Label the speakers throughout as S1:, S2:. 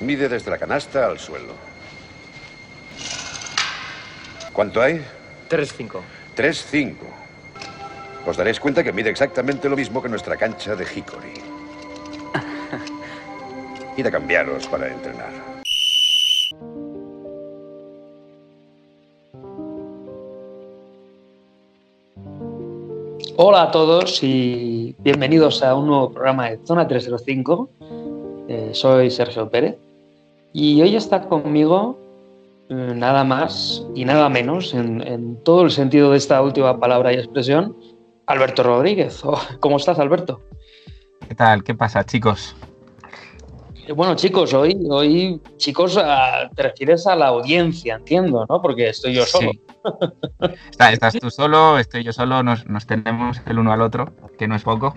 S1: Mide desde la canasta al suelo. ¿Cuánto hay?
S2: 3-5.
S1: 3-5. Os daréis cuenta que mide exactamente lo mismo que nuestra cancha de Hickory. Id a cambiaros para entrenar.
S2: Hola a todos y bienvenidos a un nuevo programa de Zona 305. Eh, soy Sergio Pérez y hoy está conmigo eh, nada más y nada menos, en, en todo el sentido de esta última palabra y expresión, Alberto Rodríguez. Oh, ¿Cómo estás, Alberto?
S3: ¿Qué tal? ¿Qué pasa, chicos?
S2: Eh, Bueno, chicos, hoy, hoy chicos, te refieres a la audiencia, entiendo, ¿no? Porque estoy yo solo.
S3: Sí. Está- estás tú solo, estoy yo solo, nos, nos tenemos el uno al otro, que no es poco.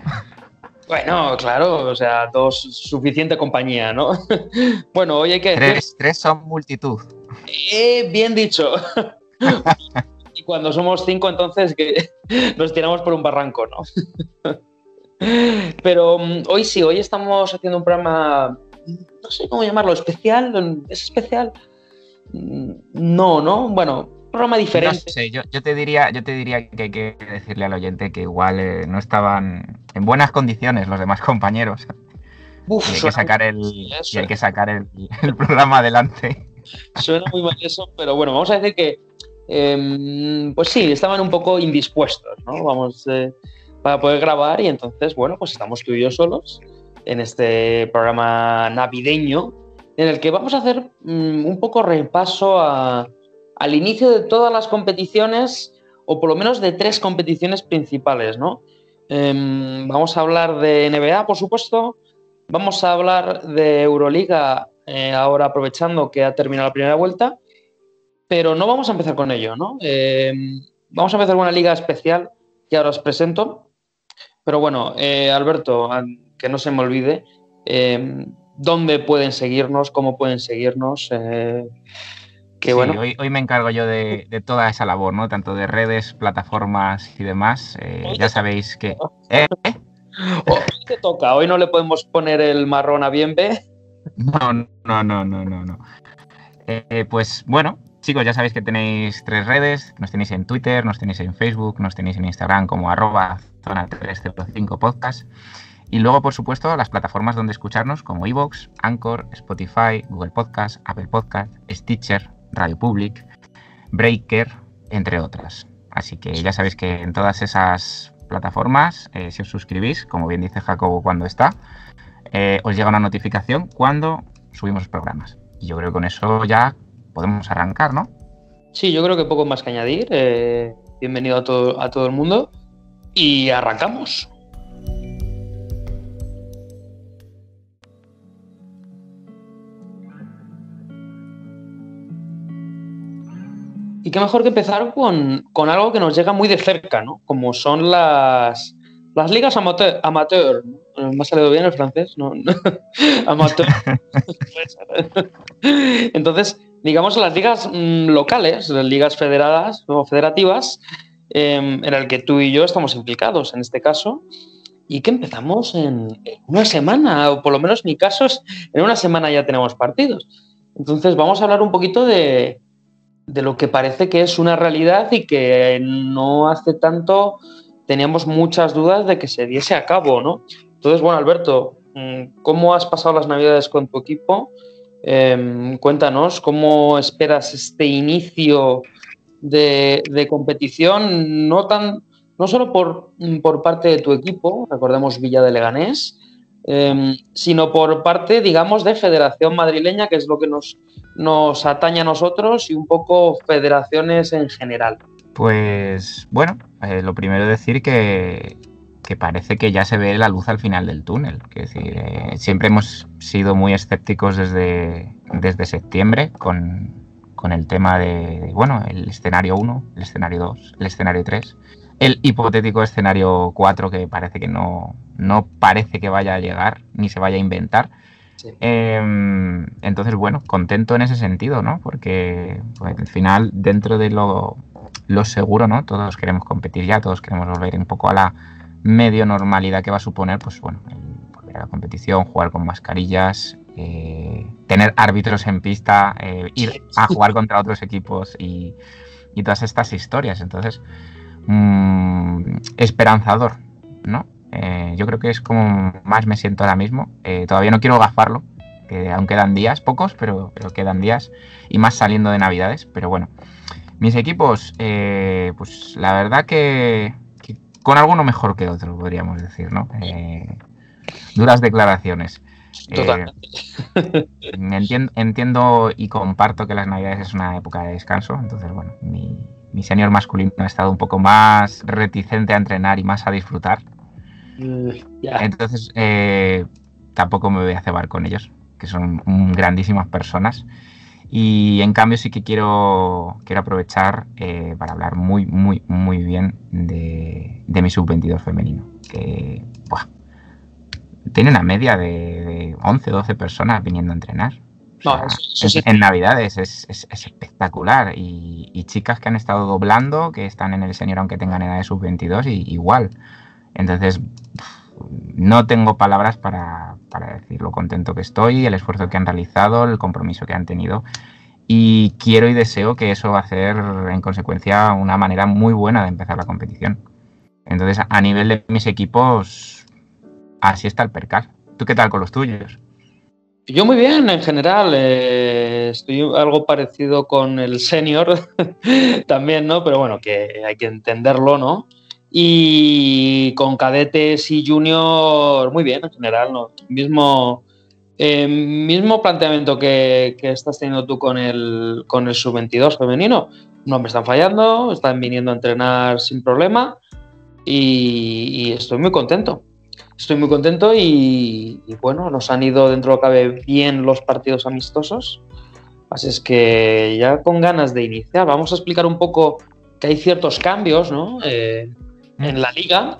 S2: Bueno, claro, o sea, dos, suficiente compañía, ¿no? bueno, hoy hay que
S3: Tres, tres son multitud.
S2: eh, bien dicho. y cuando somos cinco, entonces que nos tiramos por un barranco, ¿no? Pero mm, hoy sí, hoy estamos haciendo un programa, no sé cómo llamarlo, especial, ¿es especial? Mm, No, ¿no? Bueno, programa
S3: No
S2: diferente.
S3: sé, yo, yo te diría, yo te diría que hay que decirle al oyente que igual eh, no estaban en buenas condiciones los demás compañeros.
S2: Uf,
S3: Y hay que sacar el, y hay que sacar el, el programa adelante.
S2: Suena muy mal eso, pero bueno, vamos a decir que, em, pues sí, estaban un poco indispuestos, ¿no? Vamos, eh, para poder grabar y entonces, bueno, pues estamos tú y yo solos en este programa navideño en el que vamos a hacer mm, un poco repaso a- al inicio de todas las competiciones, o por lo menos de tres competiciones principales, ¿no? Em, vamos a hablar de NBA, por supuesto, vamos a hablar de Euroliga eh, ahora aprovechando que ha terminado la primera vuelta, pero no vamos a empezar con ello, ¿no? Eh, vamos a empezar con una liga especial que ahora os presento. Pero bueno, eh, Alberto, que no se me olvide, eh, ¿dónde pueden seguirnos? ¿Cómo pueden seguirnos? Que
S3: Sí,
S2: bueno,
S3: hoy, hoy me encargo yo de, de toda esa labor, ¿no? Tanto de redes, plataformas y demás. Eh, ya sabéis que. ¿Eh?
S2: hoy te toca, hoy no le podemos poner el marrón a bien B.
S3: No, no, no, no, no, no. Eh, pues bueno, chicos, ya sabéis que tenéis tres redes. Nos tenéis en Twitter, nos tenéis en Facebook, nos tenéis en Instagram como arroba zona 305 podcast. Y luego, por supuesto, las plataformas donde escucharnos como iVoox, Anchor, Spotify, Google Podcast, Apple Podcast, Stitcher, Radio Public, Breaker, entre otras. Así que ya sabéis que en todas esas plataformas, eh, si os suscribís, como bien dice Jacobo cuando está, eh, os llega una notificación cuando subimos los programas. Y yo creo que con eso ya podemos arrancar, ¿no?
S2: Sí, yo creo que poco más que añadir. Eh, bienvenido a a todo el mundo y arrancamos. Y qué mejor que empezar con, con algo que nos llega muy de cerca, ¿no? Como son las, las ligas amateur. amateur. Eh, ¿Me ha salido bien el francés? No, amateur. Entonces, digamos, las ligas mm, locales, las ligas federadas o federativas, eh, en el que tú y yo estamos implicados en este caso, y que empezamos en, en una semana, o por lo menos mi caso es en una semana ya tenemos partidos. Entonces, vamos a hablar un poquito de, de lo que parece que es una realidad y que no hace tanto teníamos muchas dudas de que se diese a cabo, ¿no? Entonces, bueno, Alberto, mm, ¿cómo has pasado las navidades con tu equipo? Eh, cuéntanos cómo esperas este inicio de, de competición, no tan no solo por, por parte de tu equipo, recordemos Villa de Leganés, eh, sino por parte, digamos, de Federación Madrileña, que es lo que nos, nos a nosotros, y un poco federaciones en general.
S3: Pues bueno, eh, lo primero decir que, que parece que ya se ve la luz al final del túnel. Es decir, eh, siempre hemos sido muy escépticos desde, desde septiembre con, con el tema de, bueno, el escenario 1, el escenario 2, el escenario 3, el hipotético escenario 4 que parece que no, no parece que vaya a llegar ni se vaya a inventar.
S2: Sí.
S3: Eh, entonces, bueno, contento en ese sentido, ¿no? Porque pues, al final, dentro de lo, lo seguro, ¿no? Todos queremos competir ya, todos queremos volver un poco a la medio normalidad que va a suponer, pues bueno, volver a la competición, jugar con mascarillas eh, tener árbitros en pista, eh, ir a jugar contra otros equipos y, todas estas historias. Entonces, mm, esperanzador, ¿no? Eh, yo creo que es como más me siento ahora mismo. todavía no quiero gafarlo, que aún quedan días, pocos, pero, pero, quedan días, y más saliendo de Navidades. Pero bueno, mis equipos, pues la verdad que, con alguno mejor que otro, podríamos decir, ¿no? duras declaraciones. Eh, entiendo, y comparto que las navidades es una época de descanso, entonces bueno, mi, mi senior masculino ha estado un poco más reticente a entrenar y más a disfrutar. Mm, entonces eh, tampoco me voy a cebar con ellos, que son grandísimas personas. Y en cambio sí que quiero, quiero aprovechar eh, para hablar muy, muy, muy bien de, de mi sub-22 femenino. Que, tiene una media de, 11, 12 personas viniendo a entrenar. En Navidades es, espectacular. Y, chicas que han estado doblando, que están en el senior aunque tengan edad de sub-22, y, igual. Entonces, no tengo palabras para, decir lo contento que estoy, el esfuerzo que han realizado, el compromiso que han tenido. Y quiero y deseo que eso va a ser, en consecuencia, una manera muy buena de empezar la competición. Entonces, a nivel de mis equipos, así está el percal. ¿Tú qué tal con los tuyos?
S2: Yo muy bien, en general. Eh, estoy algo parecido con el senior también, ¿no? Pero bueno, que hay que entenderlo, ¿no? Y con cadetes y junior, muy bien, en general, ¿no? Mismo, eh, mismo planteamiento que, estás teniendo tú con el, con el sub-22 femenino. No me están fallando, están viniendo a entrenar sin problema y estoy muy contento estoy muy contento y, bueno, nos han ido dentro de lo que cabe bien los partidos amistosos. Así es que ya con ganas de iniciar, vamos a explicar un poco que hay ciertos cambios ¿no? Eh, en la liga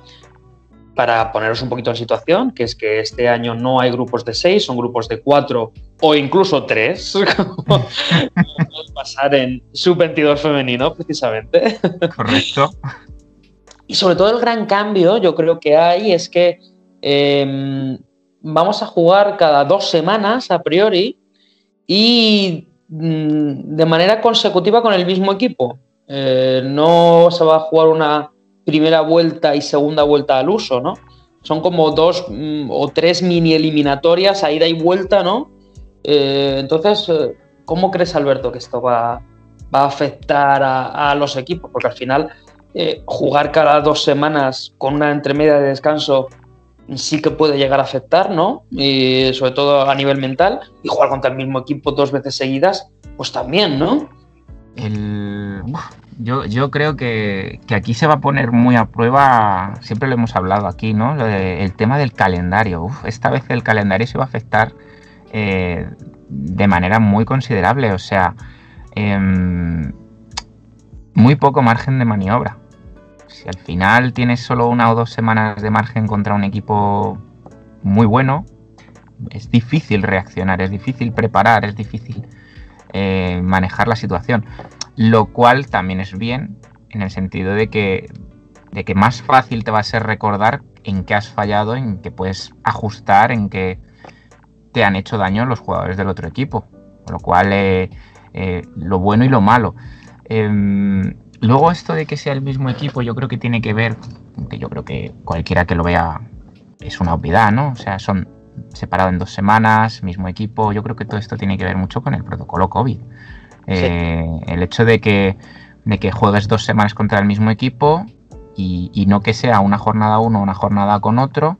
S2: para poneros un poquito en situación, que es que este año no hay grupos de seis, son grupos de cuatro o incluso tres, como pasar en sub-22 femenino, precisamente.
S3: Correcto.
S2: Y sobre todo el gran cambio, yo creo que hay, es que Em, vamos a jugar cada dos semanas a priori y mm, de manera consecutiva con el mismo equipo. Eh, no se va a jugar una primera vuelta y segunda vuelta al uso, ¿no? Son como dos mm, o tres mini eliminatorias a ida y vuelta, ¿no? Eh, entonces, eh, ¿cómo crees, Alberto, que esto va, a afectar a, a, los equipos? Porque al final, jugar cada dos semanas con una entremedia de descanso sí que puede llegar a afectar, ¿no? Y sobre todo a nivel mental. Y jugar contra el mismo equipo dos veces seguidas, pues también, ¿no?
S3: yo, creo que, aquí se va a poner muy a prueba, siempre lo hemos hablado aquí, ¿no? el tema del calendario. esta vez el calendario se va a afectar eh, de manera muy considerable, o sea, em, muy poco margen de maniobra. Si al final tienes solo una o dos semanas de margen contra un equipo muy bueno, es difícil reaccionar, es difícil preparar, es difícil eh, manejar la situación. Lo cual también es bien en el sentido de que, de que más fácil te va a ser recordar en qué has fallado, en qué puedes ajustar, en qué te han hecho daño los jugadores del otro equipo. Con lo cual, eh, eh, lo bueno y lo malo. Em, Luego esto de que sea el mismo equipo yo creo que tiene que ver, que yo creo que cualquiera que lo vea es una obviedad, ¿no? O sea, son separados en dos semanas, mismo equipo, yo creo que todo esto tiene que ver mucho con el protocolo COVID. Eh, el hecho de que, de que juegues dos semanas contra el mismo equipo y, no que sea una jornada uno una jornada con otro,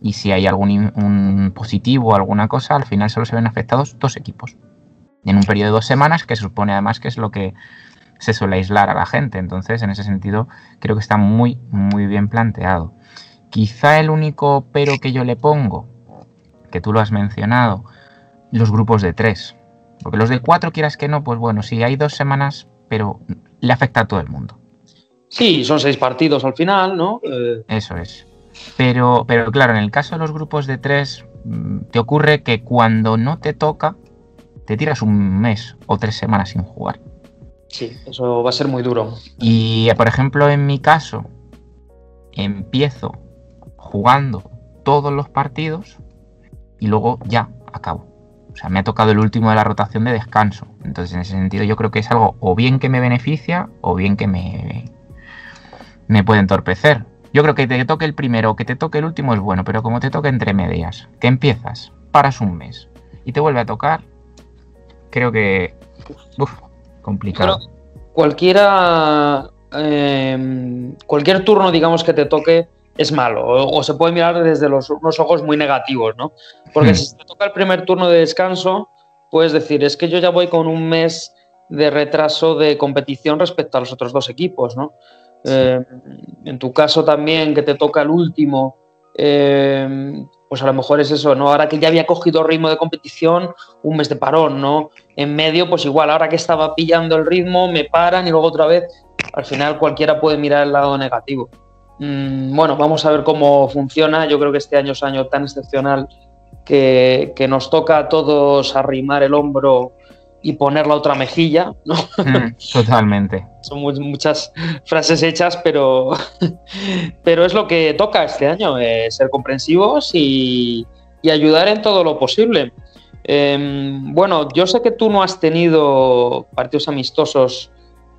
S3: y si hay algún un positivo o alguna cosa, al final solo se ven afectados dos equipos. En un periodo de dos semanas, que se supone además que es lo que se suele aislar a la gente. Entonces, en ese sentido, creo que está muy, muy bien planteado. Quizá el único pero que yo le pongo, que tú lo has mencionado, los grupos de tres. Porque los de cuatro, quieras que no, pues bueno, sí, hay dos semanas, pero le afecta a todo el mundo.
S2: Sí, son seis partidos al final, ¿no? Eh,
S3: Eso es. Pero, pero claro, en el caso de los grupos de tres, mm, te ocurre que cuando no te toca, te tiras un mes o tres semanas sin jugar.
S2: Sí, eso va a ser muy duro.
S3: Y por ejemplo, en mi caso, empiezo jugando todos los partidos y luego ya acabo. o sea, me ha tocado el último de la rotación de descanso. Entonces, en ese sentido, yo creo que es algo o bien que me beneficia o bien que me, me puede entorpecer. Yo creo que te toque el primero o que te toque el último es bueno, pero como te toque entre medias, que empiezas, paras un mes y te vuelve a tocar, creo que. Complicado.
S2: cualquiera. Eh, cualquier turno, digamos, que te toque es malo. O, se puede mirar desde los, unos ojos muy negativos, ¿no? Porque
S3: Hmm.
S2: si te toca el primer turno de descanso, puedes decir, es que yo ya voy con un mes de retraso de competición respecto a los otros dos equipos, ¿no? Eh, en tu caso también, que te toca el último, eh, pues a lo mejor es eso, ¿no? Ahora que ya había cogido ritmo de competición, un mes de parón, ¿no? En medio, pues igual, ahora que estaba pillando el ritmo, me paran y luego otra vez, al final cualquiera puede mirar el lado negativo. Mm, bueno, vamos a ver cómo funciona. Yo creo que este año es un año tan excepcional que, que nos toca a todos arrimar el hombro y poner la otra mejilla, ¿no?
S3: Mm, totalmente.
S2: Son mu- muchas frases hechas, pero, pero es lo que toca este año, eh, ser comprensivos y, y ayudar en todo lo posible. Em, bueno, yo sé que tú no has tenido partidos amistosos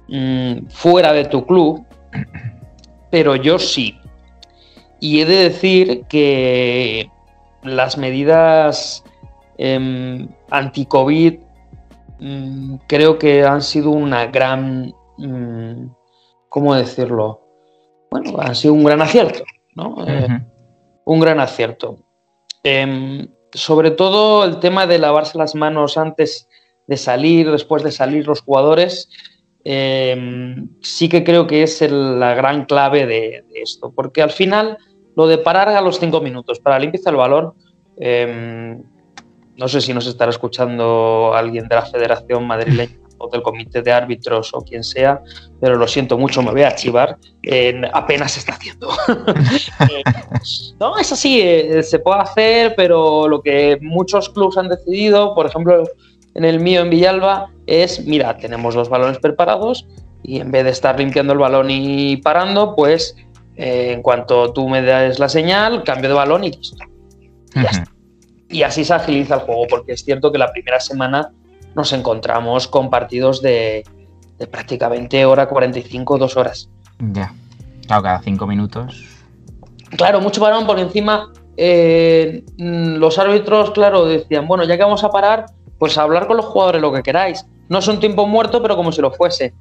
S2: mm, fuera de tu club, pero yo sí. Y he de decir que las medidas em, anti-COVID mm, creo que han sido una gran, mm, ¿cómo decirlo? Bueno, han sido un gran acierto, ¿no? Eh, un gran acierto. Em, sobre todo el tema de lavarse las manos antes de salir, después de salir los jugadores, em, sí que creo que es el- la gran clave de, de esto, porque al final lo de parar a los cinco minutos para limpieza el balón, em, no sé si nos estará escuchando alguien de la Federación Madrileña o del Comité de Árbitros o quien sea, pero lo siento mucho, me voy a archivar, en- apenas se está haciendo. Eh, no, es así, eh, se puede hacer, pero lo que muchos clubes han decidido, por ejemplo, en el mío en Villalba, es, mira, tenemos los balones preparados y en vez de estar limpiando el balón y parando, pues eh, en cuanto tú me das la señal, cambio de balón y listo. Y ya está. Y así se agiliza el juego, porque es cierto que la primera semana nos encontramos con partidos de, de prácticamente hora 45, dos horas.
S3: Ya. Claro, cada cinco minutos.
S2: Claro, mucho balón por encima. eh, mm, los árbitros, claro, decían, bueno, ya que vamos a parar, pues a hablar con los jugadores lo que queráis. No es un tiempo muerto, pero como si lo fuese.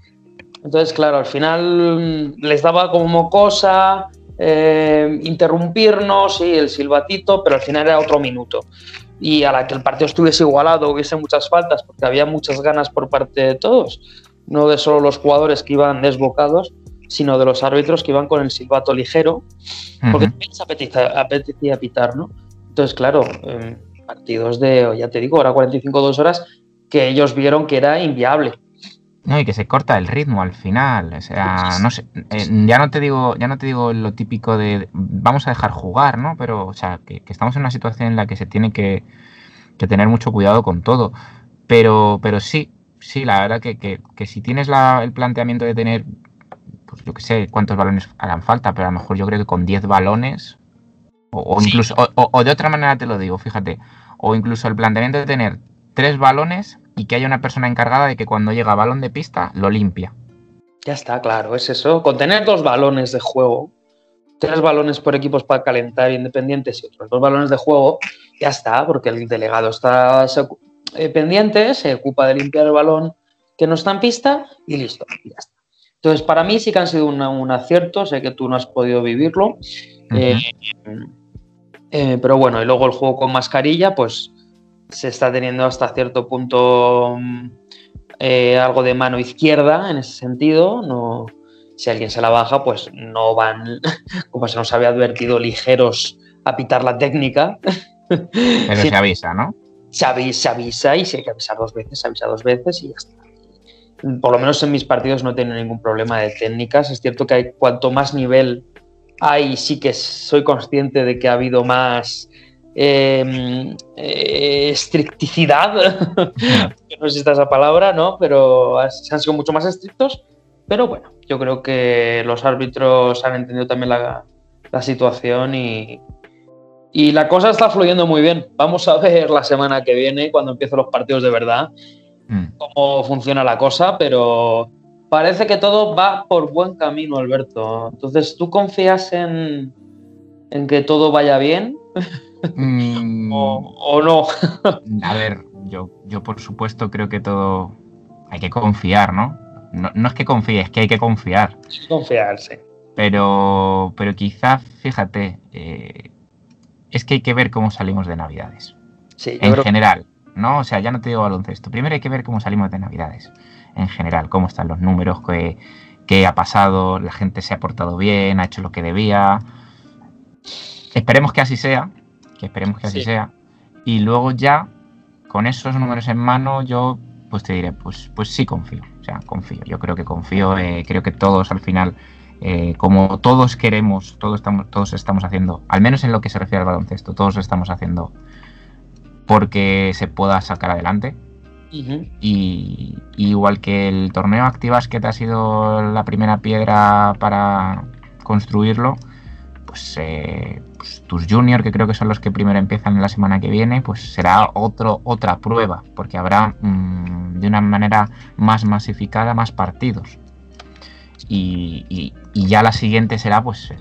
S2: Entonces, claro, al final mm, les daba como cosa eh, interrumpirnos y el silbatito, pero al final era otro minuto. Y a la que el partido estuviese igualado, hubiese muchas faltas, porque había muchas ganas por parte de todos, no de solo los jugadores que iban desbocados, sino de los árbitros que iban con el silbato ligero, porque
S3: Ujú.
S2: también les apetecía, apetecía pitar, ¿no? Entonces, claro, eh, partidos de, ya te digo, hora 45, dos horas, que ellos vieron que era inviable.
S3: No, y que se corta el ritmo al final. O sea, no sé. eh, ya no te digo, ya no te digo lo típico de vamos a dejar jugar, ¿no? Pero, o sea, que, que estamos en una situación en la que se tiene que, que tener mucho cuidado con todo. Pero, pero sí, sí, la verdad que, que- que si tienes la- el planteamiento de tener, pues yo qué sé, cuántos balones harán falta, pero a lo mejor yo creo que con 10 balones, o, o incluso, o- o de otra manera te lo digo, fíjate, o incluso el planteamiento de tener tres balones y que haya una persona encargada de que cuando llega balón de pista lo limpia.
S2: Ya está, claro, es eso. Con tener dos balones de juego, tres balones por equipos para calentar independientes y otros dos balones de juego, ya está, porque el delegado está eh, pendiente, se ocupa de limpiar el balón que no está en pista y listo, y ya está. Entonces, para mí sí que han sido una- un acierto, sé que tú no has podido vivirlo, eh, eh, pero bueno, y luego el juego con mascarilla, pues se está teniendo hasta cierto punto mm, eh, algo de mano izquierda en ese sentido. No, si alguien se la baja, pues no van, como se nos había advertido, ligeros a pitar la técnica.
S3: Pero
S2: Sí,
S3: se avisa, ¿no?
S2: se, avisa, se avisa y si hay que avisar dos veces, se avisa dos veces y ya está. Por lo menos en mis partidos no he tenido ningún problema de técnicas. Es cierto que hay, cuanto más nivel hay, sí que soy consciente de que ha habido más eh, eh, estricticidad, no existe esa palabra, ¿no? Pero has- han sido mucho más estrictos. Pero bueno, yo creo que los árbitros han entendido también la, la situación y, Y la cosa está fluyendo muy bien. Vamos a ver la semana que viene, cuando empiecen los partidos de verdad, mm. cómo funciona la cosa, pero parece que todo va por buen camino, Alberto. Entonces, ¿tú confías en, en que todo vaya bien? Mm. o, no?
S3: a ver, yo, yo por supuesto creo que todo hay que confiar, ¿no? No, es que confíe, es que hay que confiar.
S2: Confiar, sí.
S3: Pero, pero quizás, fíjate, eh, es que hay que ver cómo salimos de Navidades. Sí, en general, ¿no? O sea, ya no te digo baloncesto. Primero hay que ver cómo salimos de Navidades. En general, cómo están los números, qué, qué ha pasado, la gente se ha portado bien, ha hecho lo que debía. Esperemos que así sea, que esperemos que así sea. Y luego ya, con esos números en mano, yo pues te diré, pues, pues sí confío. O sea, confío. Yo creo que confío, eh, creo que todos al final eh, como todos queremos, todos estamos, todos estamos haciendo, al menos en lo que se refiere al baloncesto, todos estamos haciendo porque se pueda sacar adelante. y, igual que el torneo Activas, que te ha sido la primera piedra para construirlo, pues, eh, pues tus juniors, que creo que son los que primero empiezan la semana que viene, pues será otro, otra prueba, porque habrá mm, de una manera más masificada más partidos y, ya la siguiente será pues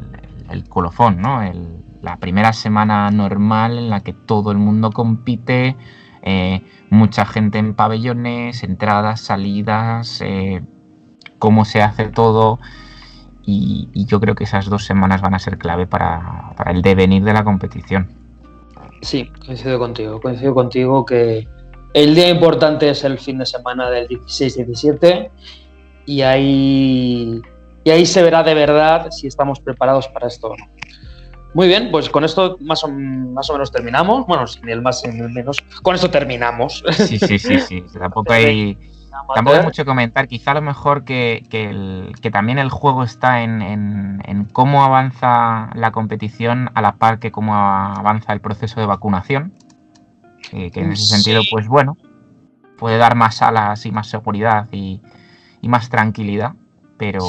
S3: el, colofón, ¿no? la primera semana normal en la que todo el mundo compite, eh, mucha gente en pabellones, entradas, salidas, eh, cómo se hace todo. Y, yo creo que esas dos semanas van a ser clave para, para, el devenir de la competición.
S2: Sí, coincido contigo, coincido contigo que el día importante es el fin de semana del 16-17 y ahí, y ahí se verá de verdad si estamos preparados para esto o no. Muy bien, pues con esto más o, más o menos terminamos. Bueno, sin el más, sin el menos. Con esto terminamos.
S3: Sí, sí, sí, sí. Tampoco hay, tampoco hay mucho que comentar. Quizá a lo mejor que, que, también el juego está en, en, cómo avanza la competición a la par que cómo avanza el proceso de vacunación. que en ese sentido, pues bueno, puede dar más alas y más seguridad y, y más tranquilidad. Pero,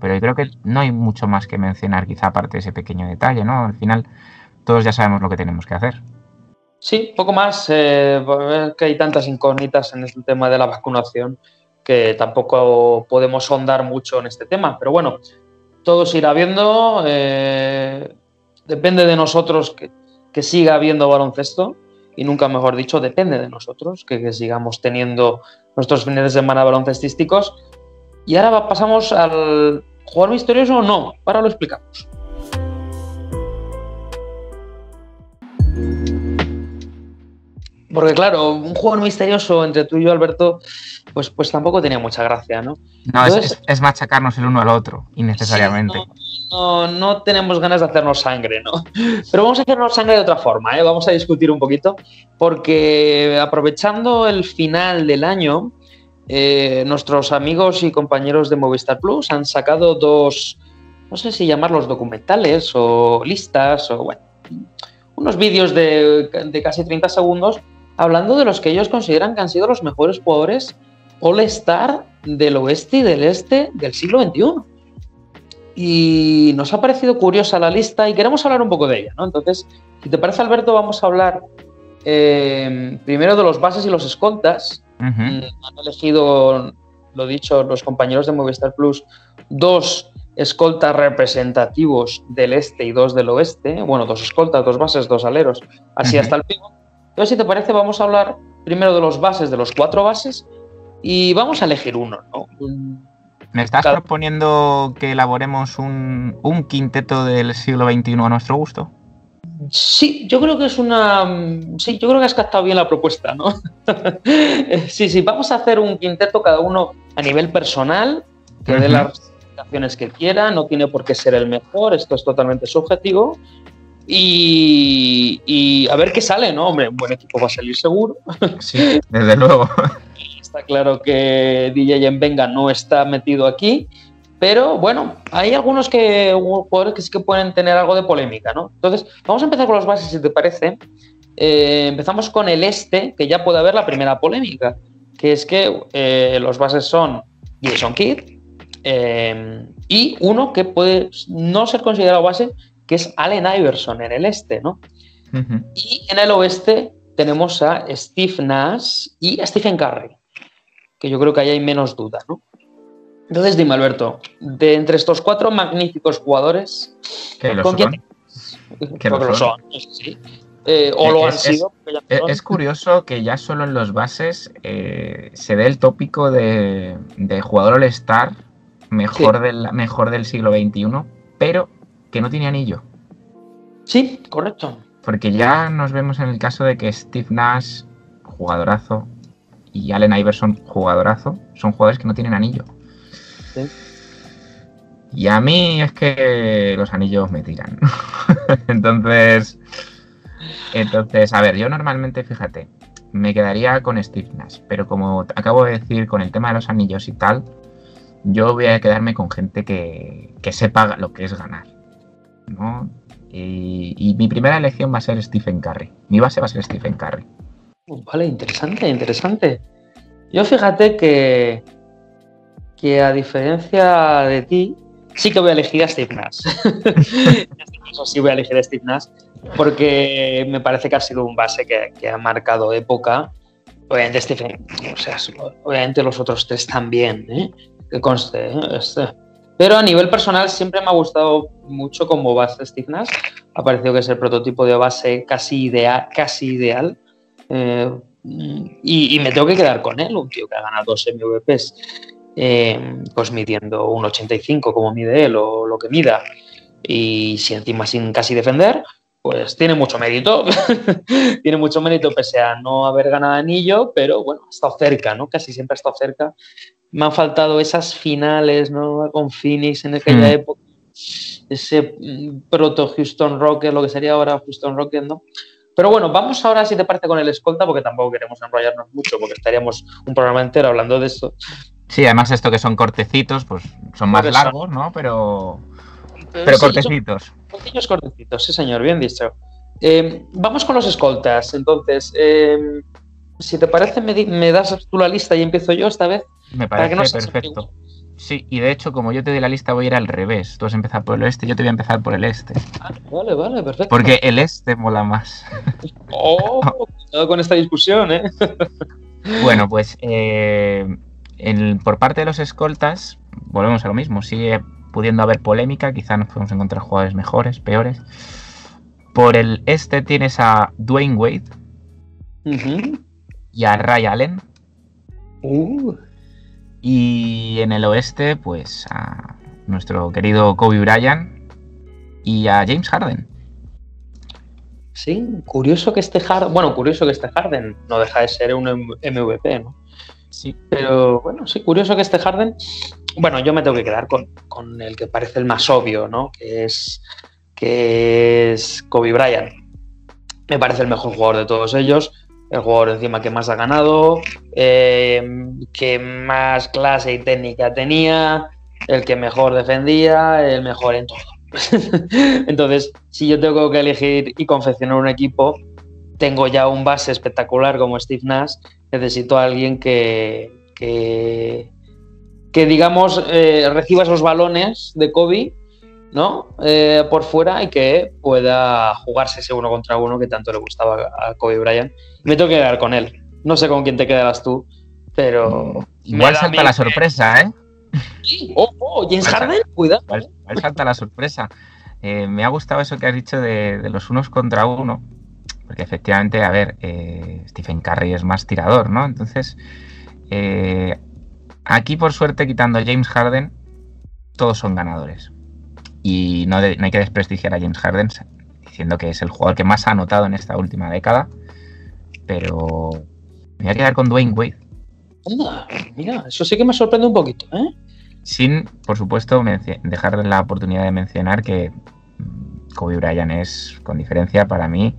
S3: pero yo creo que no hay mucho más que mencionar, quizá aparte de ese pequeño detalle, ¿no? Al final, todos ya sabemos lo que tenemos que hacer.
S2: Sí, poco más. Eh, que hay tantas incógnitas en este tema de la vacunación que tampoco podemos sondar mucho en este tema. Pero bueno, todo se irá viendo. Eh, depende de nosotros que, que, siga habiendo baloncesto. Y nunca mejor dicho, depende de nosotros que, que sigamos teniendo nuestros fines de semana baloncestísticos y ahora pasamos al jugador misterioso o no. Ahora lo explicamos. Porque claro, un jugador misterioso entre tú y yo, Alberto, pues, pues tampoco tenía mucha gracia, ¿no?
S3: No, es, machacarnos el uno al otro, innecesariamente.
S2: no, no, tenemos ganas de hacernos sangre, ¿no? Pero vamos a hacernos sangre de otra forma, ¿eh? Vamos a discutir un poquito, porque aprovechando el final del año, eh, nuestros amigos y compañeros de Movistar Plus han sacado dos, no sé si llamarlos documentales o listas o bueno, unos vídeos de, casi 30 segundos hablando de los que ellos consideran que han sido los mejores jugadores All-Star del oeste y del este del siglo XXI. Y nos ha parecido curiosa la lista y queremos hablar un poco de ella, ¿no? Entonces, si te parece, Alberto, vamos a hablar eh, primero de los bases y los escoltas, Mm, han elegido, lo dicho, los compañeros de Movistar Plus, dos escoltas representativos del este y dos del oeste. Bueno, dos escoltas, dos bases, dos aleros, así hasta el pico. Entonces, si te parece, vamos a hablar primero de los bases, de los cuatro bases, y vamos a elegir uno, ¿no?
S3: ¿Me estás proponiendo que elaboremos un, un, quinteto del siglo XXI a nuestro gusto?
S2: Sí, yo creo que es una. Sí, yo creo que has captado bien la propuesta, ¿no? sí, sí, vamos a hacer un quinteto cada uno a nivel personal, que dé las presentaciones que quiera, no tiene por qué ser el mejor, esto es totalmente subjetivo. Y, a ver qué sale, ¿no? Hombre, un buen equipo va a salir seguro.
S3: Sí, desde luego.
S2: Está claro que DJ en Venga no está metido aquí. Pero bueno, hay algunos que, jugadores que sí que pueden tener algo de polémica, ¿no? Entonces, vamos a empezar con los bases, si te parece. Eh, empezamos con el este, que ya puede haber la primera polémica, que es que eh, los bases son Jason Kidd eh, y uno que puede no ser considerado base, que es Allen Iverson en el este, ¿no? Y en el oeste tenemos a Steve Nash y a Stephen Curry, que yo creo que ahí hay menos duda, ¿no? Entonces dime, Alberto, de entre estos cuatro magníficos jugadores,
S3: ¿con quién
S2: que lo son, sí. Eh, o lo han sido.
S3: Es, curioso que ya solo en los bases eh, se dé el tópico de, jugador All-Star mejor, del, mejor del siglo XXI, pero que no tiene anillo.
S2: Sí, correcto.
S3: Porque ya nos vemos en el caso de que Steve Nash, jugadorazo, y Allen Iverson, jugadorazo, son jugadores que no tienen anillo. Sí. Y a mí es que los anillos me tiran. entonces, entonces, a ver, yo normalmente, fíjate, me quedaría con Steve Nash, pero como acabo de decir con el tema de los anillos y tal, yo voy a quedarme con gente que, que sepa lo que es ganar. ¿No? Y, mi primera elección va a ser Stephen Curry. Mi base va a ser Stephen Curry.
S2: Vale, interesante, interesante. Yo fíjate que, que a diferencia de ti, sí que voy a elegir a Steve Nash. en este caso sí voy a elegir a Steve Nash porque me parece que ha sido un base que, ha marcado época. Obviamente Stephen, o sea, obviamente los otros tres también, ¿eh? que conste. ¿eh? Este. Pero a nivel personal siempre me ha gustado mucho como base Steve Nash. Ha parecido que es el prototipo de base casi ideal. Eh, y, me tengo que quedar con él, un tío que ha ganado dos MVPs, eh, pues midiendo un 85 como mide él o lo que mida. Y si encima sin casi defender, pues tiene mucho mérito. tiene mucho mérito pese a no haber ganado anillo, pero bueno, ha estado cerca, ¿no? Casi siempre ha estado cerca me han faltado esas finales, ¿no? Con Phoenix en aquella hmm. época, ese mm, proto Houston Rocket, lo que sería ahora Houston Rocket, ¿no? Pero bueno, vamos ahora, si te parece, con el escolta, porque tampoco queremos enrollarnos mucho, porque estaríamos un programa entero hablando de esto.
S3: Sí, además esto que son cortecitos, pues son más largos, ¿no? Pero, pero, cortecitos.
S2: Pequeños cortecitos, sí señor, bien dicho. Eh, vamos con los escoltas, entonces. Eh, si te parece, me, das tú la lista y empiezo yo esta vez.
S3: Me parece perfecto. Sí, y de hecho, como yo te doy la lista, voy a ir al revés. Tú vas a empezar por el oeste, yo te voy a empezar por el este.
S2: Ah, vale, vale, perfecto.
S3: Porque el este mola más.
S2: Oh, cuidado con esta discusión, ¿eh?
S3: bueno, pues eh, por parte de los escoltas, volvemos a lo mismo. Sigue pudiendo haber polémica, quizá nos podemos encontrar jugadores mejores, peores. Por el este tienes a Dwayne Wade y a Ray Allen.
S2: Uh.
S3: Y en el oeste, pues a nuestro querido Kobe Bryant y a James Harden.
S2: Sí, curioso que este Harden, bueno, curioso que este Harden no deja de ser un MVP, ¿no?
S3: Sí.
S2: Pero bueno, sí, curioso que este Harden, bueno, yo me tengo que quedar con, con el que parece el más obvio, ¿no? Que es, que es Kobe Bryant. Me parece el mejor jugador de todos ellos el jugador encima que más ha ganado, eh, que más clase y técnica tenía, el que mejor defendía, el mejor en todo. Entonces, si yo tengo que elegir y confeccionar un equipo, tengo ya un base espectacular como Steve Nash, necesito a alguien que, que, digamos, eh, reciba esos balones de Kobe ¿no? Eh, por fuera y que pueda jugarse ese uno contra uno que tanto le gustaba a Kobe Bryant. Me tengo que quedar con él. No sé con quién te quedarás tú, pero.
S3: Igual salta la sorpresa, ¿eh?
S2: Oh, oh, James Harden, cuidado.
S3: Igual, salta la sorpresa. Eh, me ha gustado eso que has dicho de, los unos contra uno, porque efectivamente, a ver, eh, Stephen Curry es más tirador, ¿no? Entonces, aquí por suerte, quitando a James Harden, todos son ganadores. Y no, hay que desprestigiar a James Harden diciendo que es el jugador que más ha anotado en esta última década. Pero me voy a quedar con Dwayne Wade.
S2: mira, eso sí que me sorprende un poquito, ¿eh?
S3: Sin, por supuesto, dejar la oportunidad de mencionar que Kobe Bryant es, con diferencia, para mí,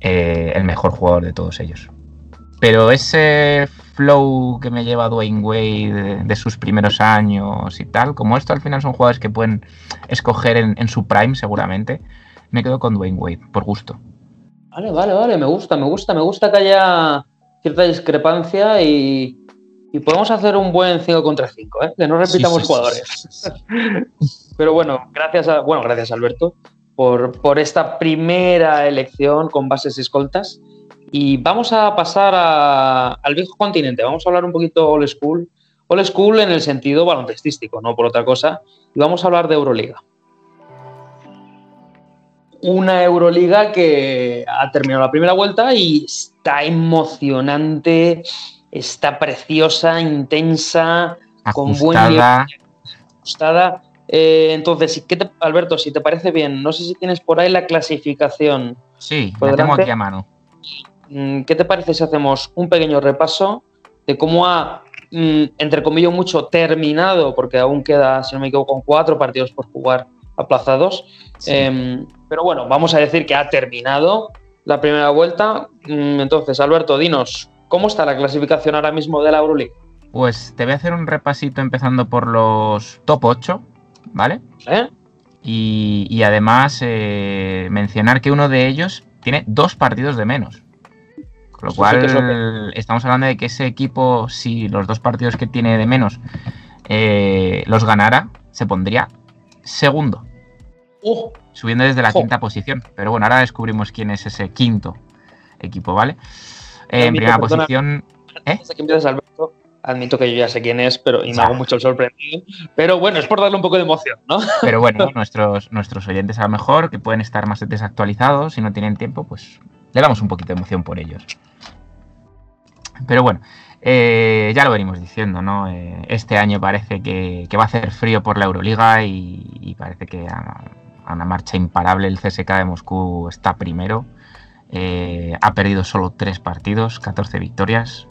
S3: eh, el mejor jugador de todos ellos. Pero ese flow que me lleva Dwayne Wade de, sus primeros años y tal, como esto al final son jugadores que pueden escoger en, su prime seguramente, me quedo con Dwayne Wade, por gusto.
S2: Vale, vale, vale, me gusta, me gusta, me gusta que haya cierta discrepancia y, podemos hacer un buen 5 contra 5, ¿eh? que no repitamos jugadores. Pero bueno, gracias a, bueno, gracias Alberto. por, por esta primera elección con bases y escoltas. Y vamos a pasar a- al viejo continente. Vamos a hablar un poquito old school. Old school en el sentido baloncestístico, no por otra cosa. Y vamos a hablar de Euroliga. Una Euroliga que ha terminado la primera vuelta y está emocionante, está preciosa, intensa, con buen nivel
S3: Ajustada.
S2: Eh, entonces, ¿qué te- Alberto, si te parece bien, no sé si tienes por ahí la clasificación.
S3: Sí, la tengo aquí a mano.
S2: Mm, ¿Qué te parece si hacemos un pequeño repaso de cómo ha, mm, entre comillas, mucho terminado, porque aún queda, si no me equivoco, cuatro partidos por jugar aplazados?
S3: Sí.
S2: Em, pero bueno, vamos a decir que ha terminado la primera vuelta. Mm, entonces, Alberto, dinos, ¿cómo está la clasificación ahora mismo de la Euroleague?
S3: Pues te voy a hacer un repasito empezando por los top 8, ¿vale?
S2: ¿Eh?
S3: Y, y además eh, mencionar que uno de ellos tiene dos partidos de menos. Con lo
S2: sí que
S3: cual estamos hablando de que ese equipo, si los dos partidos que tiene de menos eh, los ganara, se pondría segundo,
S2: Uh,
S3: subiendo desde la
S2: Jo.
S3: quinta posición. Pero bueno, ahora descubrimos quién es ese quinto equipo, ¿vale? Eh, en primera
S2: perdona.
S3: posición, ¿Eh?
S2: Que Alberto, admito que yo ya sé quién es, pero y me hago mucho el sorprendido. Pero bueno, es por darle un poco de emoción, ¿no?
S3: Pero bueno, nuestros, nuestros oyentes a lo mejor, que pueden estar más desactualizados, si no tienen tiempo, pues le damos un poquito de emoción por ellos. Pero bueno, eh, ya lo venimos diciendo, ¿no? Eh, este año parece que, va a hacer frío por la Euroliga y, parece que a, a una marcha imparable el CSK de Moscú está primero. Eh, ha perdido solo tres partidos, 14 victorias.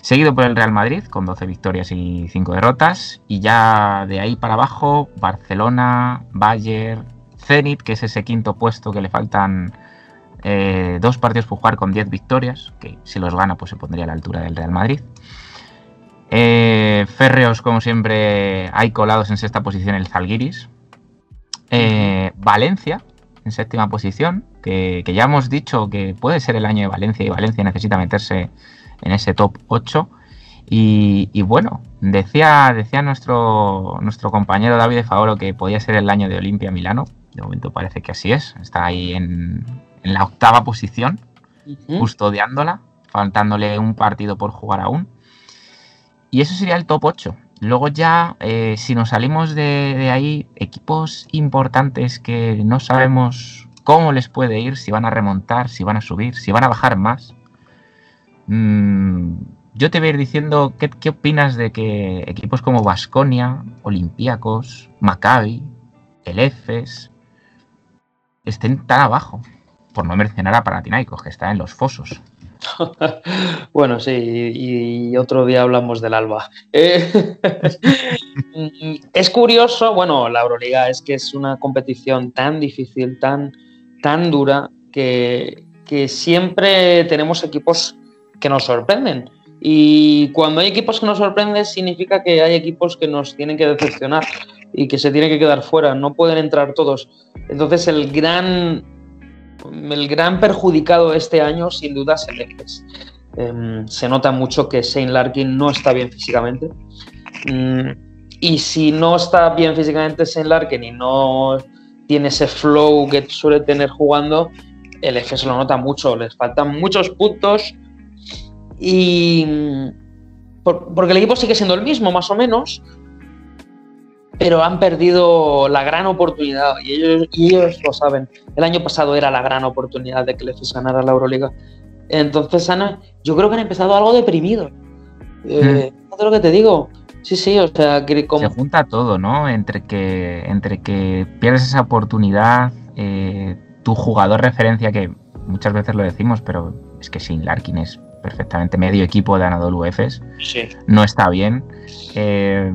S3: Seguido por el Real Madrid con 12 victorias y 5 derrotas. Y ya de ahí para abajo, Barcelona, Bayern, Zenit, que es ese quinto puesto que le faltan eh, dos partidos por jugar con 10 victorias, que si los gana pues se pondría a la altura del Real Madrid. Eh, Férreos, como siempre, hay colados en sexta posición el Zalgiris. Eh, Valencia, en séptima posición, que, ya hemos dicho que puede ser el año de Valencia y Valencia necesita meterse en ese top 8. Y, y bueno, decía, decía nuestro, nuestro compañero David de Favoro que podía ser el año de Olimpia Milano. De momento parece que así es. Está ahí en, en la octava posición, custodiándola, faltándole un partido por jugar aún. Y eso sería el top 8. Luego ya, eh, si nos salimos de, de ahí, equipos importantes que no sabemos cómo les puede ir, si van a remontar, si van a subir, si van a bajar más. Mm, yo te voy a ir diciendo qué, qué opinas de que equipos como Vasconia, Olympiacos, Maccabi, el EFES estén tan abajo. Por no mencionar a Panathinaikos, que está en los fosos.
S2: Bueno, sí, y, otro día hablamos del Alba. Eh, es curioso, bueno, la Euroliga es que es una competición tan difícil, tan, tan dura, que, que siempre tenemos equipos que nos sorprenden. Y cuando hay equipos que nos sorprenden, significa que hay equipos que nos tienen que decepcionar y que se tienen que quedar fuera, no pueden entrar todos. Entonces, el gran el gran perjudicado este año, sin duda, es el Efes. Eh, se nota mucho que Shane Larkin no está bien físicamente. Mm, y si no está bien físicamente Shane Larkin y no tiene ese flow que suele tener jugando, el Efes lo nota mucho. Les faltan muchos puntos. Y. por- porque el equipo sigue siendo el mismo, más o menos. Pero han perdido la gran oportunidad y ellos, y ellos lo saben. El año pasado era la gran oportunidad de que el EFES ganara la Euroliga. Entonces, han- yo creo que han empezado algo deprimido. Eh, lo que te digo. Sí, sí, o sea, que como-
S3: Se junta todo, ¿no? Entre que, entre que pierdes esa oportunidad, eh, tu jugador referencia, que muchas veces lo decimos, pero es que sin Larkin es perfectamente medio equipo de Anadolu Efes,
S2: Sí.
S3: no está bien. Eh,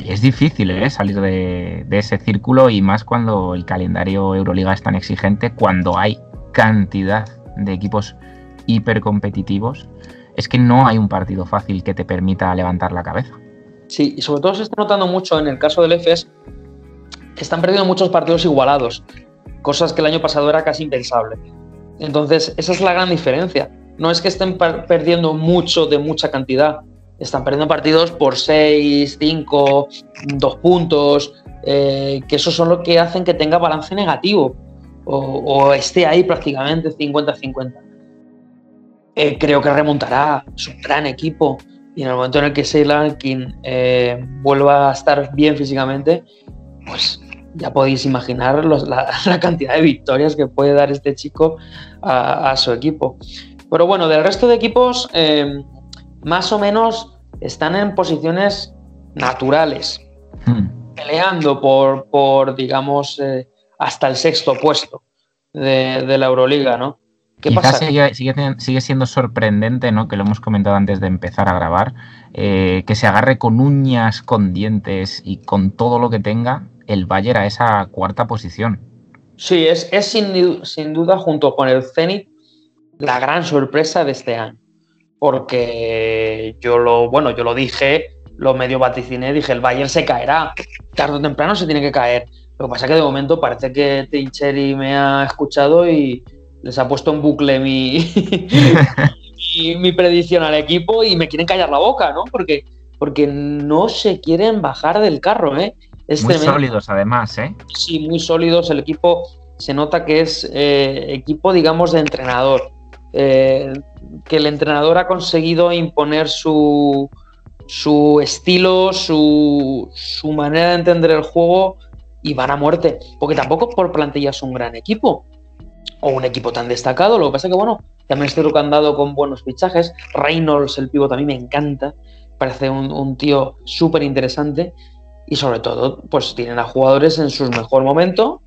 S3: es difícil ¿eh? salir de, ese círculo y más cuando el calendario Euroliga es tan exigente, cuando hay cantidad de equipos hipercompetitivos, es que no hay un partido fácil que te permita levantar la cabeza.
S2: Sí, y sobre todo se está notando mucho en el caso del EFES que están perdiendo muchos partidos igualados, cosas que el año pasado era casi impensable. Entonces, esa es la gran diferencia. No es que estén per- perdiendo mucho de mucha cantidad, están perdiendo partidos por 6, 5, 2 puntos. eh, que eso son lo que hacen que tenga balance negativo o, esté ahí prácticamente 50-50. Eh, creo que remontará, es un gran equipo y en el momento en el que Seilankin eh, vuelva a estar bien físicamente, pues ya podéis imaginar la, cantidad de victorias que puede dar este chico a, su equipo. Pero bueno, del resto de equipos, más o menos están en posiciones naturales, hmm. peleando por, por digamos, eh, hasta el sexto puesto de, la Euroliga, ¿no?
S3: ¿Qué Quizás Sigue, sigue, siendo sorprendente, ¿no? Que lo hemos comentado antes de empezar a grabar, eh, que se agarre con uñas, con dientes y con todo lo que tenga el Bayern a esa cuarta posición.
S2: Sí, es, es sin, sin, duda, junto con el Zenit, la gran sorpresa de este año. Porque yo lo, bueno, yo lo dije, lo medio vaticiné, dije, el Bayern se caerá, tarde o temprano se tiene que caer. Lo que pasa es que de momento parece que Tincheri me ha escuchado y les ha puesto en bucle mi, mi, predicción al equipo y me quieren callar la boca, ¿no? Porque, porque no se quieren bajar del carro, ¿eh?
S3: muy sólidos además, ¿eh?
S2: Sí, muy sólidos. El equipo se nota que es eh, equipo, digamos, de entrenador. Eh, que el entrenador ha conseguido imponer su, su estilo, su, su, manera de entender el juego y van a muerte. Porque tampoco por plantilla es un gran equipo o un equipo tan destacado. Lo que pasa que, bueno, también estoy que han dado con buenos fichajes. Reynolds, el pivote, a mí me encanta. Parece un, un tío súper interesante y sobre todo pues tienen a jugadores en su mejor momento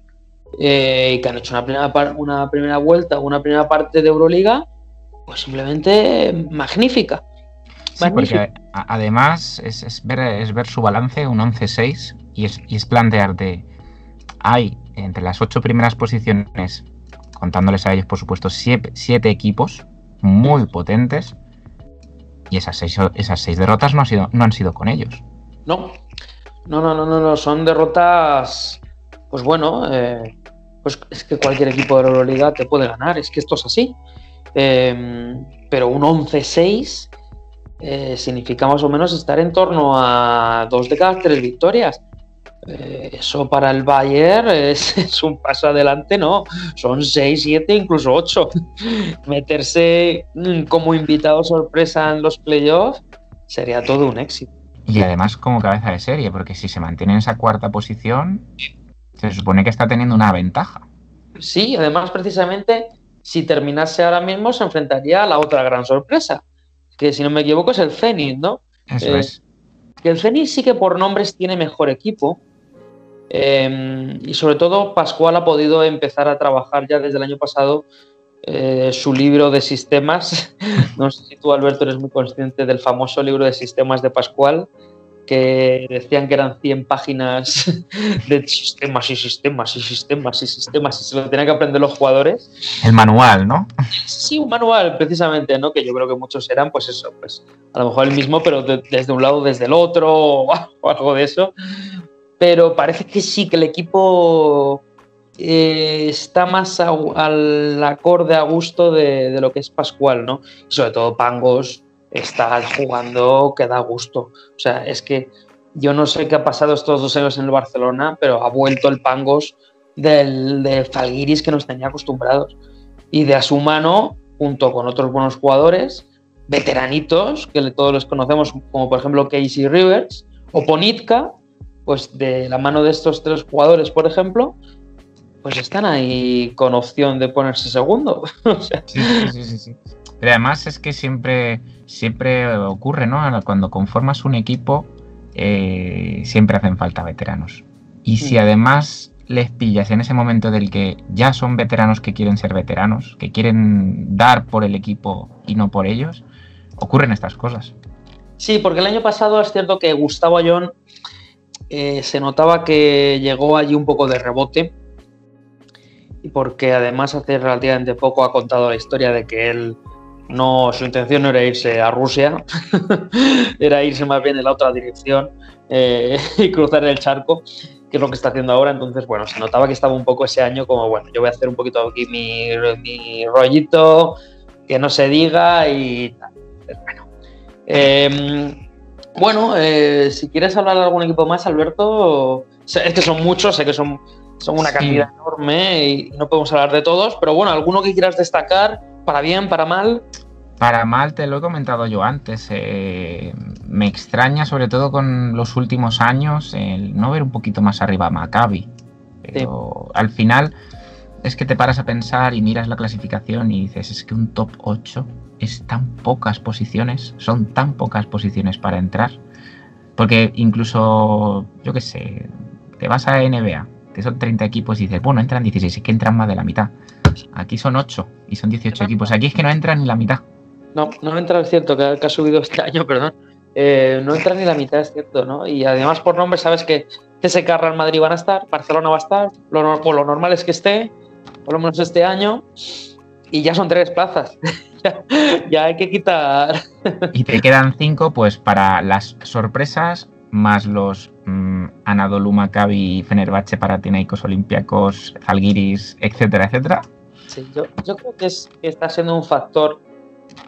S2: eh, que han hecho una primera, una primera vuelta, una primera parte de Euroliga, pues simplemente magnífica.
S3: Sí, porque además es, ver, es ver su balance, un 11-6, y es, y es plantearte, hay entre las ocho primeras posiciones, contándoles a ellos, por supuesto, siete, equipos muy potentes, y esas seis, esas seis derrotas no, ha sido, no han sido con ellos.
S2: No, no, no, no, no, no. son derrotas, pues bueno, eh, pues es que cualquier equipo de Euroliga te puede ganar, es que esto es así. Em, pero un 11-6 eh, significa más o menos estar en torno a dos de cada tres victorias. Eh, eso para el Bayern es, es, un paso adelante, no, son 6, 7, incluso 8. Meterse mm, como invitado sorpresa en los playoffs sería todo un éxito.
S3: Y además como cabeza de serie, porque si se mantiene en esa cuarta posición, se supone que está teniendo una ventaja.
S2: Sí, además precisamente si terminase ahora mismo se enfrentaría a la otra gran sorpresa, que si no me equivoco es el Zenit, ¿no?
S3: Eso eh, es.
S2: Que el Zenit sí que por nombres tiene mejor equipo. Eh, y sobre todo Pascual ha podido empezar a trabajar ya desde el año pasado eh, su libro de sistemas. no sé si tú, Alberto, eres muy consciente del famoso libro de sistemas de Pascual, que decían que eran 100 páginas de sistemas y sistemas y sistemas y sistemas y se lo tenían que aprender los jugadores.
S3: El manual, ¿no?
S2: Sí, un manual, precisamente, ¿no? Que yo creo que muchos eran, pues eso, pues a lo mejor el mismo, pero desde un lado, desde el otro, o algo de eso. Pero parece que sí, que el equipo eh, está más al acorde a gusto de, lo que es Pascual, ¿no? Y sobre todo Pangos está jugando que da gusto. O sea, es que yo no sé qué ha pasado estos dos años en el Barcelona, pero ha vuelto el Pangos del, de Falguiris que nos tenía acostumbrados. Y de a su mano, junto con otros buenos jugadores, veteranitos, que todos los conocemos, como por ejemplo Casey Rivers o Ponitka, pues de la mano de estos tres jugadores, por ejemplo, pues están ahí con opción de ponerse segundo.
S3: sí, sí, sí, sí, Pero además es que siempre, siempre ocurre, ¿no? Cuando conformas un equipo, eh, siempre hacen falta veteranos. Y si mm. además les pillas en ese momento del que ya son veteranos que quieren ser veteranos, que quieren dar por el equipo y no por ellos, ocurren estas cosas.
S2: Sí, porque el año pasado es cierto que Gustavo Ayón eh, se notaba que llegó allí un poco de rebote y porque además hace relativamente poco ha contado la historia de que él no, su intención no era irse a Rusia, era irse más bien en la otra dirección eh, y cruzar el charco, que es lo que está haciendo ahora. Entonces, bueno, se notaba que estaba un poco ese año como, bueno, yo voy a hacer un poquito aquí mi, mi rollito, que no se diga y tal. Bueno, em, bueno eh, si quieres hablar de algún equipo más, Alberto, Es que son muchos, sé que son, son una
S3: Sí.
S2: cantidad enorme y no podemos hablar de todos, pero bueno, alguno que quieras destacar, para bien, para mal.
S3: Para mal, te lo he comentado yo antes. eh, me extraña, sobre todo con los últimos años, el no ver un poquito más arriba a Maccabi. Pero al final es que te paras a pensar y miras la clasificación y dices, es que un top 8 es tan pocas posiciones, son tan pocas posiciones para entrar. Porque incluso, yo qué sé, te vas a NBA, que son 30 equipos y dices, bueno, entran 16, es que entran más de la mitad. Aquí son 8 y son 18 equipos. Aquí es que no entran ni la mitad.
S2: No, no entra, es cierto, que, que ha subido este año, perdón. Eh, no entra ni la mitad, es cierto, ¿no? Y además por nombre sabes que CSK, Real Madrid van a estar, Barcelona va a estar, lo, pues lo normal es que esté, por lo menos este año, y ya son tres plazas. ya, ya hay que quitar.
S3: Y te quedan 5 pues para las sorpresas más los mm, Anadolu Maccabi, Fenerbahce, Panathinaikos, Olympiacos, Zalgiris, etcétera, etcétera.
S2: Sí, yo, yo creo que, es, que está siendo un factor,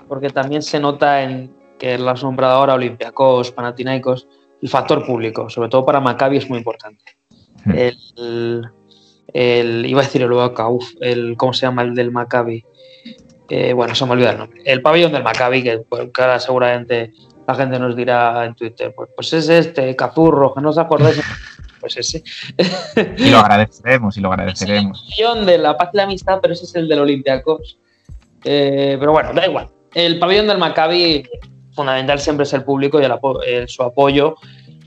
S2: porque también se nota en que lo has nombrado ahora Olympiacos, Panathinaikos, el factor público, sobre todo para Maccabi es muy importante.
S3: Hmm.
S2: El, el- iba a decir el Oaca, uf, el, ¿cómo se llama el del Maccabi? Eh, bueno, se me olvida el nombre. El pabellón del Maccabi, que, pues, que ahora seguramente la gente nos dirá en Twitter, pues, pues es este, Cazurro, que no os acordáis, pues ese.
S3: Y lo agradeceremos, y lo agradeceremos.
S2: pabellón de la paz y la amistad, pero ese es el del Olympiacos. Eh, pero bueno, da igual. El pabellón del Maccabi, fundamental siempre es el público y el apo- eh, su apoyo,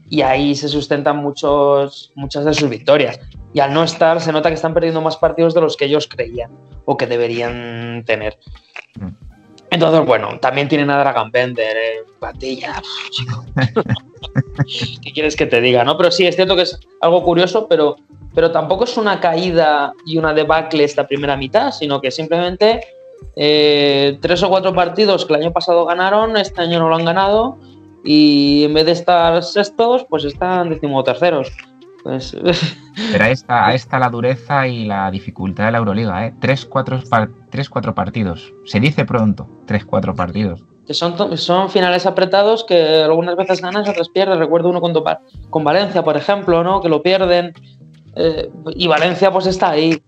S2: y ahí se sustentan muchos, muchas de sus victorias. Y al no estar, se nota que están perdiendo más partidos de los que ellos creían o que deberían tener.
S3: Mm.
S2: Entonces, bueno, también tienen a Dragan Bender, eh, Patilla. ¿Qué quieres que te diga? ¿no? Pero sí, es cierto que es algo curioso, pero, pero tampoco es una caída y una debacle esta primera mitad, sino que simplemente eh, tres o cuatro partidos que el año pasado ganaron, este año no lo han ganado, y en vez de estar sextos, pues están decimoterceros. Pues,
S3: Pero ahí está, ahí está la dureza y la dificultad de la Euroliga, ¿eh? 3-4 partidos. Se dice pronto, 3-4 partidos.
S2: que son, son finales apretados que algunas veces ganas, otras pierdes. Recuerdo uno con, con Valencia, por ejemplo, ¿no? que lo pierden. eh, y Valencia pues está ahí.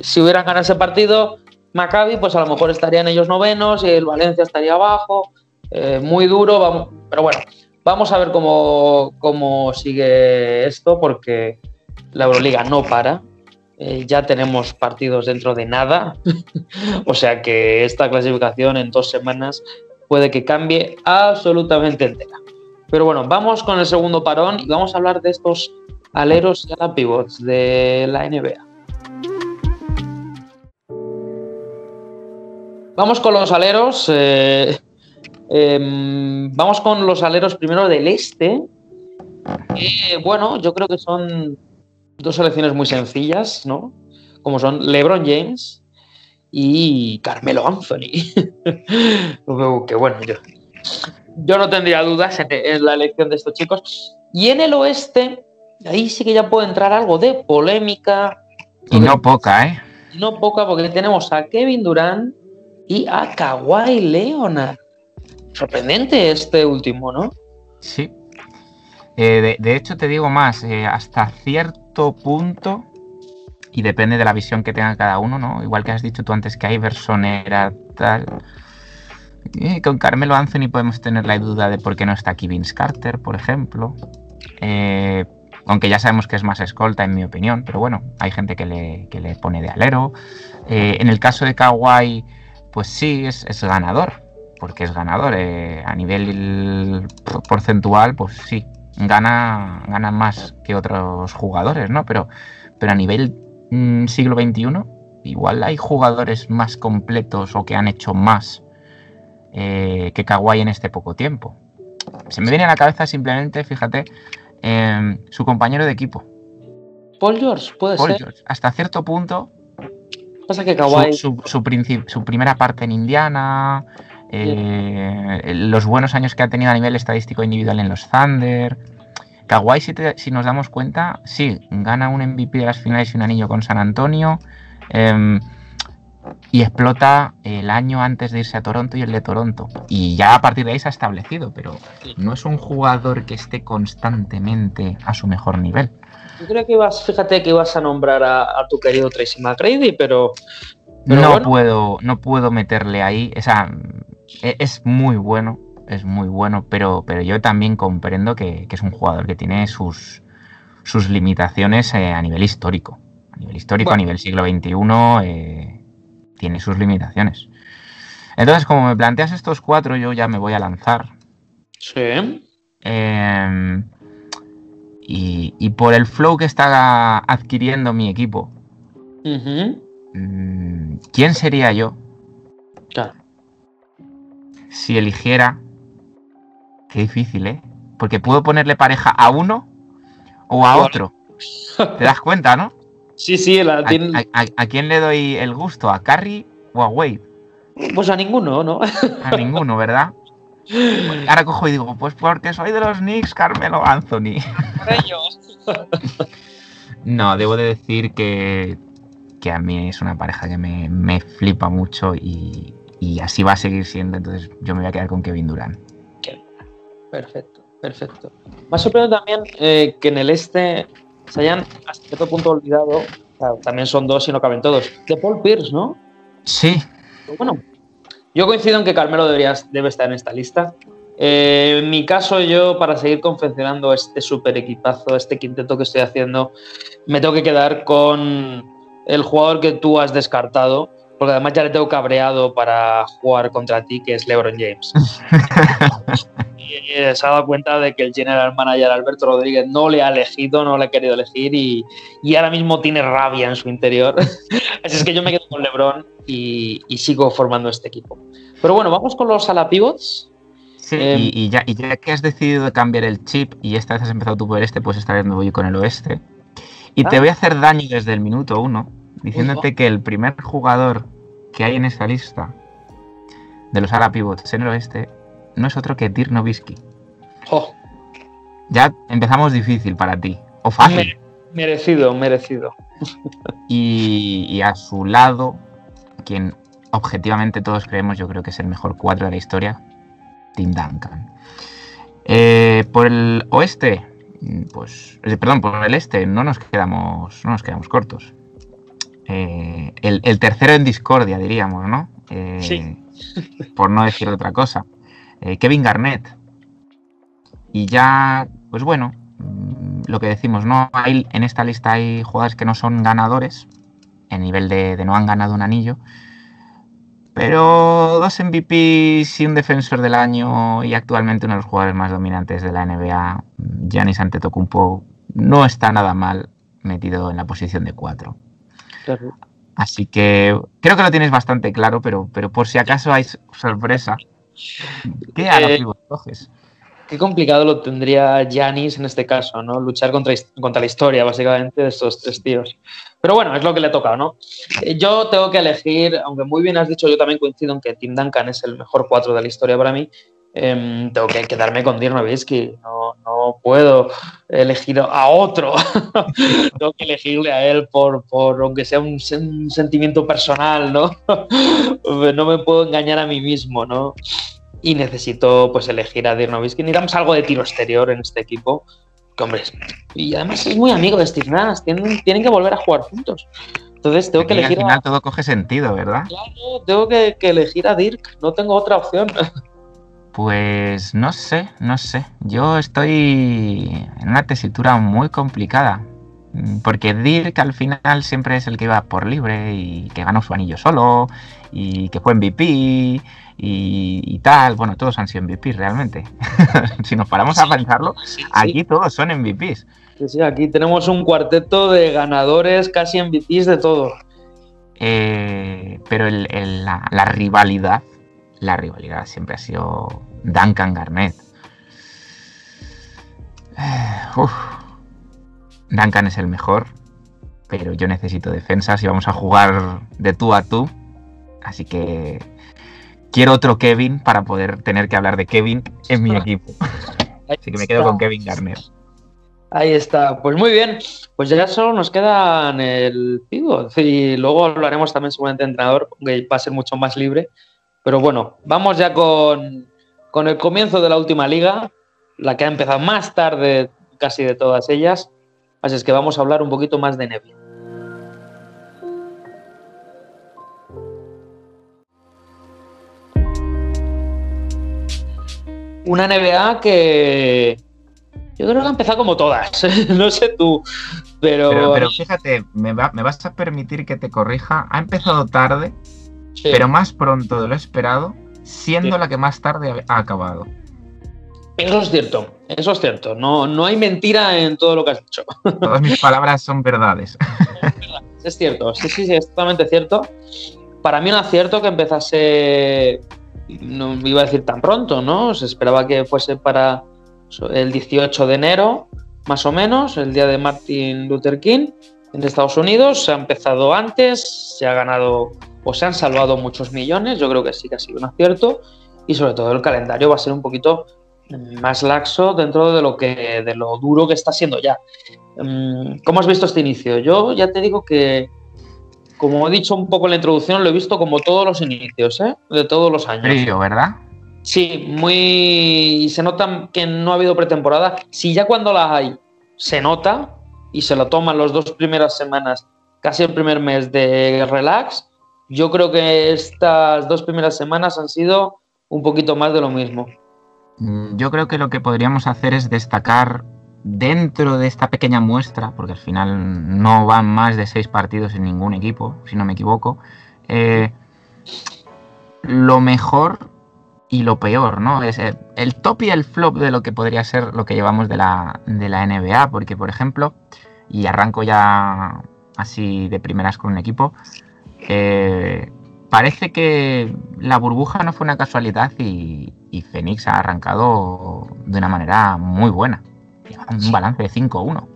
S2: Si hubieran ganado ese partido, Maccabi, pues a lo mejor estarían ellos novenos y el Valencia estaría abajo. Eh, muy duro, vamos, pero bueno, vamos a ver cómo, cómo sigue esto, porque la Euroliga no para. Eh, ya tenemos partidos dentro de nada. o sea que esta clasificación en dos semanas puede que cambie absolutamente entera. Pero bueno, vamos con el segundo parón y vamos a hablar de estos aleros y ala pivots de la NBA. Vamos con los aleros. eh, em, vamos con los aleros primero del este. que, bueno, yo creo que son dos selecciones muy sencillas, ¿no? Como son LeBron James y Carmelo Anthony. que bueno, yo, yo no tendría dudas en, en la elección de estos chicos. Y en el oeste, ahí sí que ya puede entrar algo de polémica.
S3: Y no poca, ¿eh?
S2: No poca, porque tenemos a Kevin Durant y a Kawhi Leonard. Sorprendente este último, ¿no?
S3: Sí. Eh, de, hecho, te digo más, eh, hasta cierto punto, y depende de la visión que tenga cada uno, ¿no? Igual que has dicho tú antes que Iverson era tal. eh, con Carmelo Anthony podemos tener la duda de por qué no está aquí Vince Carter, por ejemplo. Aunque ya sabemos que es más escolta, en mi opinión, pero bueno, hay gente que le, que le pone de alero. En el caso de Kawhi, pues sí, es, es ganador, porque es ganador. eh, a nivel porcentual, pues sí, gana, gana más que otros jugadores, ¿no? Pero, pero a nivel mm, siglo XXI, igual hay jugadores más completos o que han hecho más eh, que Kawhi en este poco tiempo. Se me viene a la cabeza simplemente, fíjate, eh, su compañero de equipo,
S2: Paul George, puede
S3: Paul
S2: ser.
S3: George. Hasta cierto punto,
S2: Pasa que Kawhi.
S3: su- su princip- su primera parte en Indiana, eh, los buenos años que ha tenido a nivel estadístico individual en los Thunder. Kawhi, si, te- si nos damos cuenta, sí, gana un MVP de las finales y un anillo con San Antonio. em, y explota el año antes de irse a Toronto y el de Toronto. Y ya a partir de ahí se ha establecido, pero no es un jugador que esté constantemente a su mejor nivel.
S2: Yo creo que ibas, fíjate que ibas a nombrar a, tu querido Tracy McGrady, pero.
S3: no puedo, no puedo meterle ahí. O sea, es muy bueno, es muy bueno, pero, pero yo también comprendo que, es un jugador que tiene sus, sus limitaciones eh, a nivel histórico. A nivel histórico, a nivel siglo XXI, eh, tiene sus limitaciones. Entonces, como me planteas estos cuatro, yo ya me voy a lanzar.
S2: Sí.
S3: Em, y, por el flow que está adquiriendo mi equipo, mm, ¿quién sería yo? Si eligiera. Qué difícil, ¿eh? Porque puedo ponerle pareja a uno o a otro. ¿Te das cuenta, no?
S2: Sí, sí, la
S3: ¿A, quién le doy el gusto? ¿A Carrie o a Wade?
S2: Pues a ninguno, ¿no?
S3: A ninguno, ¿verdad? Ahora cojo y digo, pues porque soy de los Knicks, Carmelo Anthony. no, debo de decir que, que a mí es una pareja que me, flipa mucho y, así va a seguir siendo. Entonces yo me voy a quedar con Kevin Durant.
S2: Perfecto, perfecto. Me ha sorprendido también eh, que en el este se hayan hasta cierto punto olvidado, también son dos y no caben todos, de Paul Pierce, ¿no?
S3: Sí.
S2: bueno, yo coincido en que Carmelo deberías, debe estar en esta lista. Eh, en mi caso, yo para seguir confeccionando este super equipazo, este quinteto que estoy haciendo, me tengo que quedar con el jugador que tú has descartado, porque además ya le tengo cabreado para jugar contra ti, que es LeBron James. y se ha dado cuenta de que el general manager Alberto Rodríguez no le ha elegido, no le ha querido elegir y, ahora mismo tiene rabia en su interior. Así es que yo me quedo con LeBron y, sigo formando este equipo. Pero bueno, vamos con los ala pivots.
S3: Sí, em, y, ya, que has decidido cambiar el chip y esta vez has empezado tú por este, pues esta vez me voy con el oeste. Y te ah. voy a hacer daño desde el minuto uno, diciéndote que el primer jugador que hay en esta lista de los ala pivots en el oeste no es otro que Dirk Nowitzki. Ya empezamos difícil para ti. O fácil.
S2: merecido, merecido.
S3: Y, a su lado, quien objetivamente todos creemos, yo creo que es el mejor cuadro de la historia, Tim Duncan. Eh, por el oeste, pues, eh, perdón, por el este, no nos quedamos, no nos quedamos cortos. Eh, el, tercero en discordia, diríamos, ¿no?
S2: sí.
S3: Por no decir otra cosa. Eh, Kevin Garnett. Y ya, pues bueno, mm, lo que decimos, no hay en esta lista hay jugadores que no son ganadores, en nivel de, no han ganado un anillo, pero dos MVPs y un defensor del año y actualmente uno de los jugadores más dominantes de la NBA, Giannis Antetokounmpo, no está nada mal metido en la posición de Así que creo que lo tienes bastante claro, pero, pero por si acaso hay sorpresa, ¿Qué eh,
S2: Qué complicado lo tendría Janis en este caso, ¿no? Luchar contra, contra la historia, básicamente, de estos tres tíos. Pero bueno, es lo que le toca, ¿no? Eh, yo tengo que elegir, aunque muy bien has dicho, yo también coincido en que Tim Duncan es el mejor cuatro de la historia para mí. Em, tengo que quedarme con Dirk Nowitzki. No, no puedo elegir a otro. tengo que elegirle a él por, por aunque sea un, un, sentimiento personal, ¿no? no me puedo engañar a mí mismo, ¿no? Y necesito pues elegir a Dirk Nowitzki. Necesitamos algo de tiro exterior en este equipo. Que, hombre, y además es muy amigo de Steve Nash. Tienen, tienen que volver a jugar juntos. Entonces tengo que elegir.
S3: Al final todo coge sentido, ¿verdad?
S2: Claro, tengo que, que elegir a Dirk. No tengo otra opción.
S3: Pues no sé, no sé. Yo estoy en una tesitura muy complicada. Mm, porque Dirk al final siempre es el que iba por libre y que ganó su anillo solo y que fue MVP y, tal. Bueno, todos han sido MVP realmente. si nos paramos a pensarlo, aquí todos son MVPs.
S2: Sí, sí, aquí tenemos un cuarteto de ganadores casi MVPs de todo.
S3: Eh, pero la rivalidad la rivalidad siempre ha sido Duncan Garnett. Duncan es el mejor, pero yo necesito defensas y vamos a jugar de tú a tú. Así que quiero otro Kevin para poder tener que hablar de Kevin en mi equipo. Así que me quedo con Kevin Garnett.
S2: Ahí está, pues muy bien. Pues ya solo nos queda el pivot y luego hablaremos también seguramente de entrenador, que va a ser mucho más libre. Pero bueno, vamos ya con, el comienzo de la última liga, la que ha empezado más tarde casi de todas ellas. Así es que vamos a hablar un poquito más de NBA. Una NBA que yo creo que ha empezado como todas, no sé tú, pero...
S3: Pero, fíjate, me, vas a permitir que te corrija, ha empezado tarde, pero más pronto de lo esperado, siendo la que más tarde ha acabado.
S2: Eso es cierto, eso es cierto. No, no hay mentira en todo lo que has dicho.
S3: Todas mis palabras son verdades.
S2: Es cierto, sí, sí, sí, es totalmente cierto. Para mí un acierto que empezase, no iba a decir tan pronto, ¿no? Se esperaba que fuese para el 18 de enero, más o menos, el día de Martin Luther King en Estados Unidos. Se ha empezado antes, se ha ganado o se han salvado muchos millones. Yo creo que sí que ha sido un acierto. Y sobre todo el calendario va a ser un poquito más laxo dentro de lo que de lo duro que está siendo ya. Mm, ¿Cómo has visto este inicio? Yo ya te digo que, como he dicho un poco en la introducción, lo he visto como todos los inicios, ¿eh? de todos los años.
S3: Frío, ¿verdad?
S2: Sí, muy. Se nota que no ha habido pretemporada. Si ya cuando las hay se nota y se lo toman las dos primeras semanas, casi el primer mes de relax, yo creo que estas dos primeras semanas han sido un poquito más de lo mismo.
S3: Mm, yo creo que lo que podríamos hacer es destacar dentro de esta pequeña muestra, porque al final no van más de seis partidos en ningún equipo, si no me equivoco, eh, lo mejor y lo peor, ¿no? Es el, top y el flop de lo que podría ser lo que llevamos de la, de la NBA, porque por ejemplo, y arranco ya así de primeras con un equipo, eh, parece que la burbuja no fue una casualidad y, y Phoenix ha arrancado de una manera muy buena. un balance de 5-1.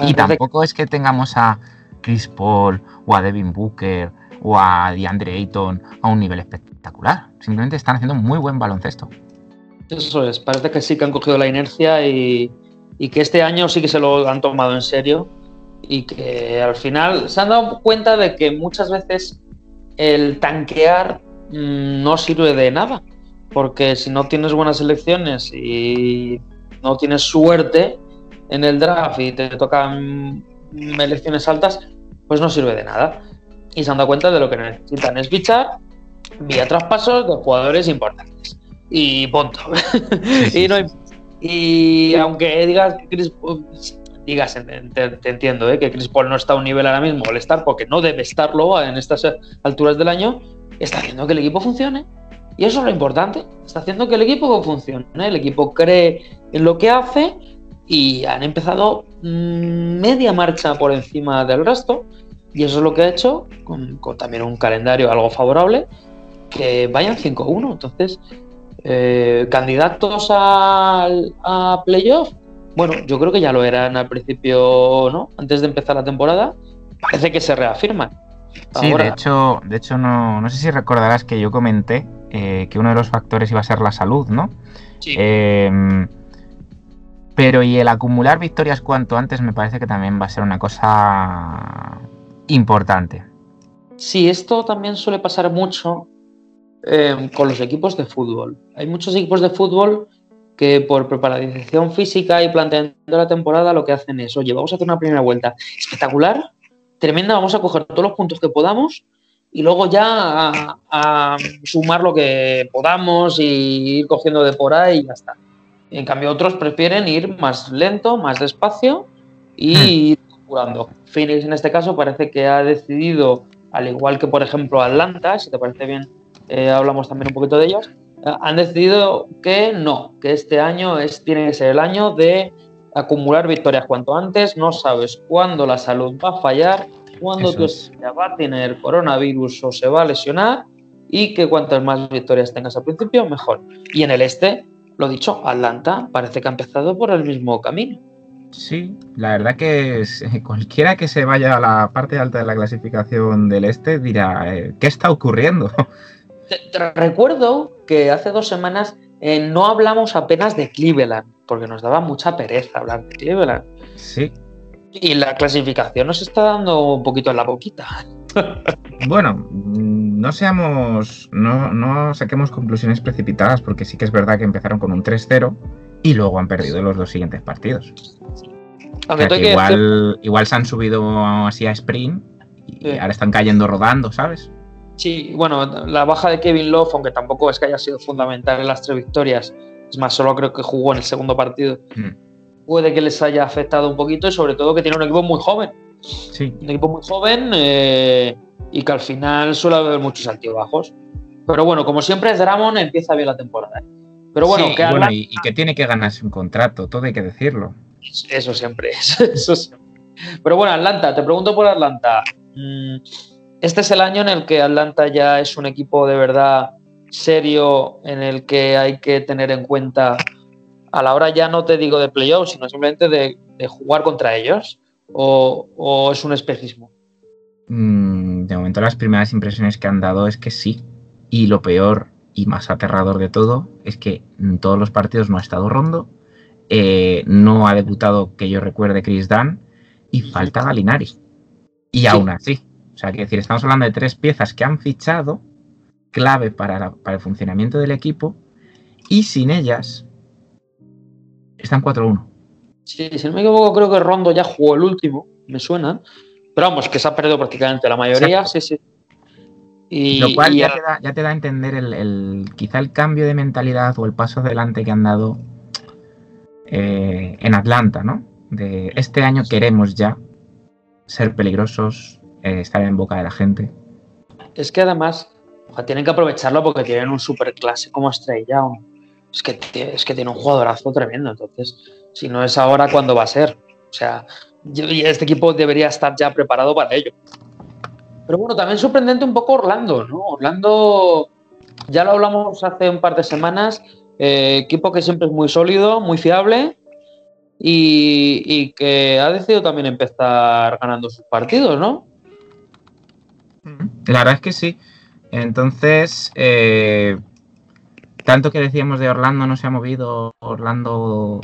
S3: Y tampoco es que tengamos a Chris Paul o a Devin Booker o a DeAndre Ayton a un nivel espectacular. Simplemente están haciendo muy buen baloncesto.
S2: Eso es, parece que sí que han cogido la inercia y, que este año sí que se lo han tomado en serio y que al final se han dado cuenta de que muchas veces el tanquear mm, no sirve de nada, porque si no tienes buenas elecciones y no tienes suerte en el draft y te tocan elecciones altas, pues no sirve de nada. Y se han dado cuenta de lo que necesitan es bichar vía traspasos de jugadores importantes. Y punto. y, y aunque digas Chris digas, te, entiendo, ¿eh? que Chris Paul no está a un nivel ahora mismo al estar, porque no debe estarlo en estas alturas del año, está haciendo que el equipo funcione. Y eso es lo importante, está haciendo que el equipo funcione. El equipo cree en lo que hace y han empezado mm, media marcha por encima del resto. Y eso es lo que ha hecho, con, también un calendario algo favorable, que vayan 5-1. Entonces, eh, candidatos al, a playoff, bueno, yo creo que ya lo eran al principio, ¿no? Antes de empezar la temporada, parece que se reafirman.
S3: Sí, de hecho, de hecho no, no sé si recordarás que yo comenté eh, que uno de los factores iba a ser la salud, ¿no?
S2: Sí.
S3: Em, pero y el acumular victorias cuanto antes me parece que también va a ser una cosa importante.
S2: Sí, esto también suele pasar mucho em, con los equipos de fútbol. Hay muchos equipos de fútbol que por preparación física y planteando la temporada lo que hacen es, oye, vamos a hacer una primera vuelta espectacular, tremenda, vamos a coger todos los puntos que podamos y luego ya a, sumar lo que podamos y ir cogiendo de por ahí y ya está. En cambio, otros prefieren ir más lento, más despacio y hmm. ir curando. Phoenix en este caso parece que ha decidido, al igual que por ejemplo Atlanta, si te parece bien, eh, hablamos también un poquito de ellos, han decidido que no, que este año es, tiene que ser el año de acumular victorias cuanto antes, no sabes cuándo la salud va a fallar, cuándo tu va a tener coronavirus o se va a lesionar y que cuantas más victorias tengas al principio, mejor. Y en el este, lo dicho, Atlanta parece que ha empezado por el mismo camino.
S3: Sí, la verdad que cualquiera que se vaya a la parte alta de la clasificación del este dirá, eh, ¿qué está ocurriendo?
S2: Recuerdo que hace dos semanas eh, no hablamos apenas de Cleveland, porque nos daba mucha pereza hablar de Cleveland.
S3: Sí.
S2: Y la clasificación nos está dando un poquito en la boquita.
S3: bueno, no seamos, no, no saquemos conclusiones precipitadas, porque sí que es verdad que empezaron con un 3-0 y luego han perdido los dos siguientes partidos. igual, igual se han subido así a sprint y ahora están cayendo rodando, ¿sabes?
S2: Sí, bueno, la baja de Kevin Love, aunque tampoco es que haya sido fundamental en las tres victorias, es más, solo creo que jugó en el segundo partido, mm. puede que les haya afectado un poquito y sobre todo que tiene un equipo muy joven.
S3: Sí.
S2: Un equipo muy joven eh, y que al final suele haber muchos altibajos. Pero bueno, como siempre, Dramon empieza bien la temporada. ¿eh? Pero bueno,
S3: y, que tiene que ganarse un contrato, todo hay que decirlo.
S2: Eso siempre, eso, Pero bueno, Atlanta, te pregunto por Atlanta. Mm, este es el año en el que Atlanta ya es un equipo de verdad serio, en el que hay que tener en cuenta a la hora ya no te digo de playoffs, sino simplemente de, jugar contra ellos, o, es un espejismo.
S3: Mm, de momento las primeras impresiones que han dado es que sí. Y lo peor y más aterrador de todo es que en todos los partidos no ha estado Rondo, eh, no ha debutado que yo recuerde Chris Dunn y falta Galinari. Y aún así, o sea, que decir, estamos hablando de tres piezas que han fichado, clave para, para el funcionamiento del equipo, y sin ellas están 4-1.
S2: Sí, si no me equivoco, creo que Rondo ya jugó el último, me suena. Pero vamos, que se ha perdido prácticamente la mayoría, sí, sí.
S3: Y, Lo cual ya, te da, a entender el, quizá el cambio de mentalidad o el paso adelante que han dado eh, en Atlanta, ¿no? De este año queremos ya ser peligrosos, eh, estar en boca de la gente.
S2: Es que además tienen que aprovecharlo porque tienen un super clase como estrella. Es que, es que tiene un jugadorazo tremendo. Entonces, si no es ahora, ¿cuándo va a ser? O sea, este equipo debería estar ya preparado para ello. Pero bueno, también sorprendente un poco Orlando, ¿no? Orlando, ya lo hablamos hace un par de semanas, eh, equipo que siempre es muy sólido, muy fiable y, que ha decidido también empezar ganando sus partidos, ¿no?
S3: La verdad es que sí. Entonces, eh, tanto que decíamos de Orlando no se ha movido, Orlando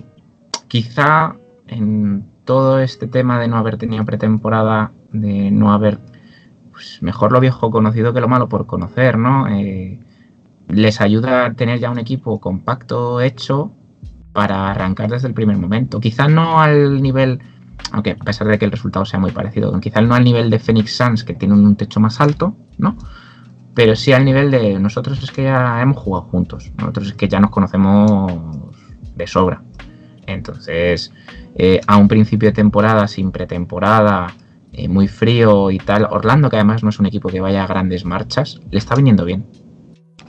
S3: quizá en todo este tema de no haber tenido pretemporada, de no haber pues mejor lo viejo conocido que lo malo por conocer, ¿no? Eh, les ayuda a tener ya un equipo compacto hecho para arrancar desde el primer momento. Quizás no al nivel, aunque a pesar de que el resultado sea muy parecido, quizás no al nivel de Phoenix Suns, que tienen un techo más alto, ¿no? Pero sí al nivel de nosotros es que ya hemos jugado juntos, nosotros es que ya nos conocemos de sobra. Entonces, eh, a un principio de temporada, sin pretemporada, eh, muy frío y tal. Orlando, que además no es un equipo que vaya a grandes marchas, le está viniendo bien.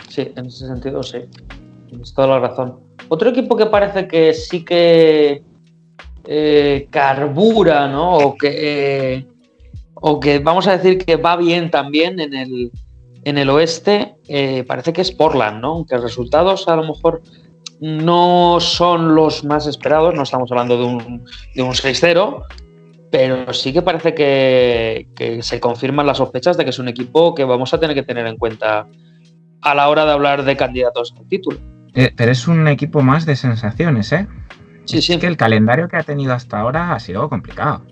S2: Sí, en ese sentido sí. Tienes toda la razón. Otro equipo que parece que sí que eh, carbura, ¿no? O que, o que vamos a decir que va bien también en el, en el oeste, eh, parece que es Portland, ¿no? Aunque los resultados a lo mejor no son los más esperados, no estamos hablando de un, de un 6-0, pero sí que parece que, se confirman las sospechas de que es un equipo que vamos a tener que tener en cuenta a la hora de hablar de candidatos al título.
S3: Eh, pero es un equipo más de sensaciones, ¿eh? Sí, sí. que el calendario que ha tenido hasta ahora ha sido complicado.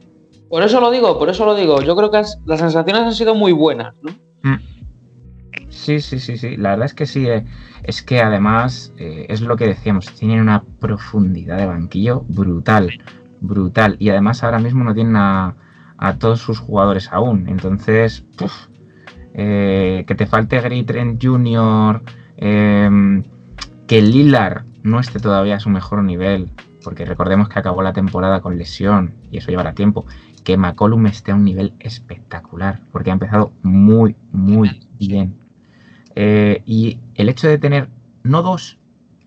S2: Por eso lo digo, por eso lo digo. Yo creo que las sensaciones han sido muy buenas, ¿no? Mm.
S3: Sí, sí, sí, sí. La verdad es que sí. Eh. Es que además eh, es lo que decíamos, tienen una profundidad de banquillo brutal brutal. Y además ahora mismo no tienen a, todos sus jugadores aún. Entonces, eh, que te falte Gary Trent Jr., em, que Lillard no esté todavía a su mejor nivel, porque recordemos que acabó la temporada con lesión y eso llevará tiempo. Que McCollum esté a un nivel espectacular, porque ha empezado muy, muy bien. Eh, y el hecho de tener no dos,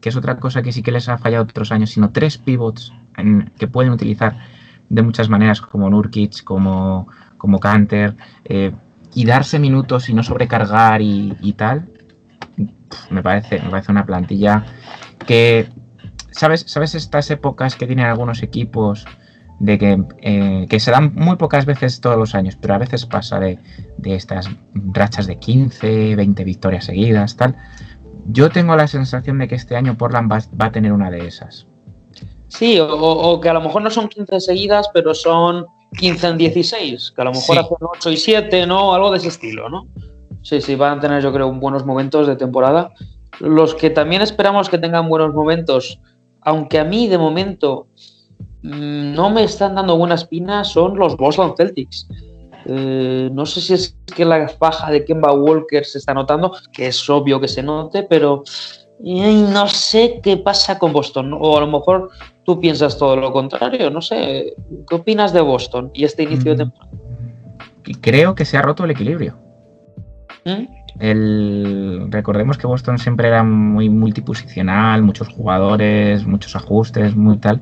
S3: que es otra cosa que sí que les ha fallado otros años, sino tres pivots que pueden utilizar de muchas maneras, como Nurkic, como, como Canter, eh, y darse minutos y no sobrecargar y, tal, me parece, me parece una plantilla que, ¿sabes, ¿sabes estas épocas que tienen algunos equipos? de que, eh, que, se dan muy pocas veces todos los años, pero a veces pasa de, de, estas rachas de 15, 20 victorias seguidas, tal. Yo tengo la sensación de que este año Portland va, va a tener una de esas.
S2: Sí, o, que a lo mejor no son 15 seguidas, pero son 15 en 16, que a lo mejor hacen 8 y 7, ¿no? Algo de ese estilo, ¿no? Sí, sí, van a tener yo creo buenos momentos de temporada. Los que también esperamos que tengan buenos momentos, aunque a mí de momento mm, no me están dando buena espina son los Boston Celtics. Eh, no sé si es que la baja de Kemba Walker se está notando, que es obvio que se note, pero no sé qué pasa con Boston. O a lo mejor tú piensas todo lo contrario, no sé. ¿Qué opinas de Boston y este inicio de mm. temporada?
S3: Creo que se ha roto el equilibrio. ¿Mm? Recordemos que Boston siempre era muy multiposicional, muchos jugadores, muchos ajustes, muy tal.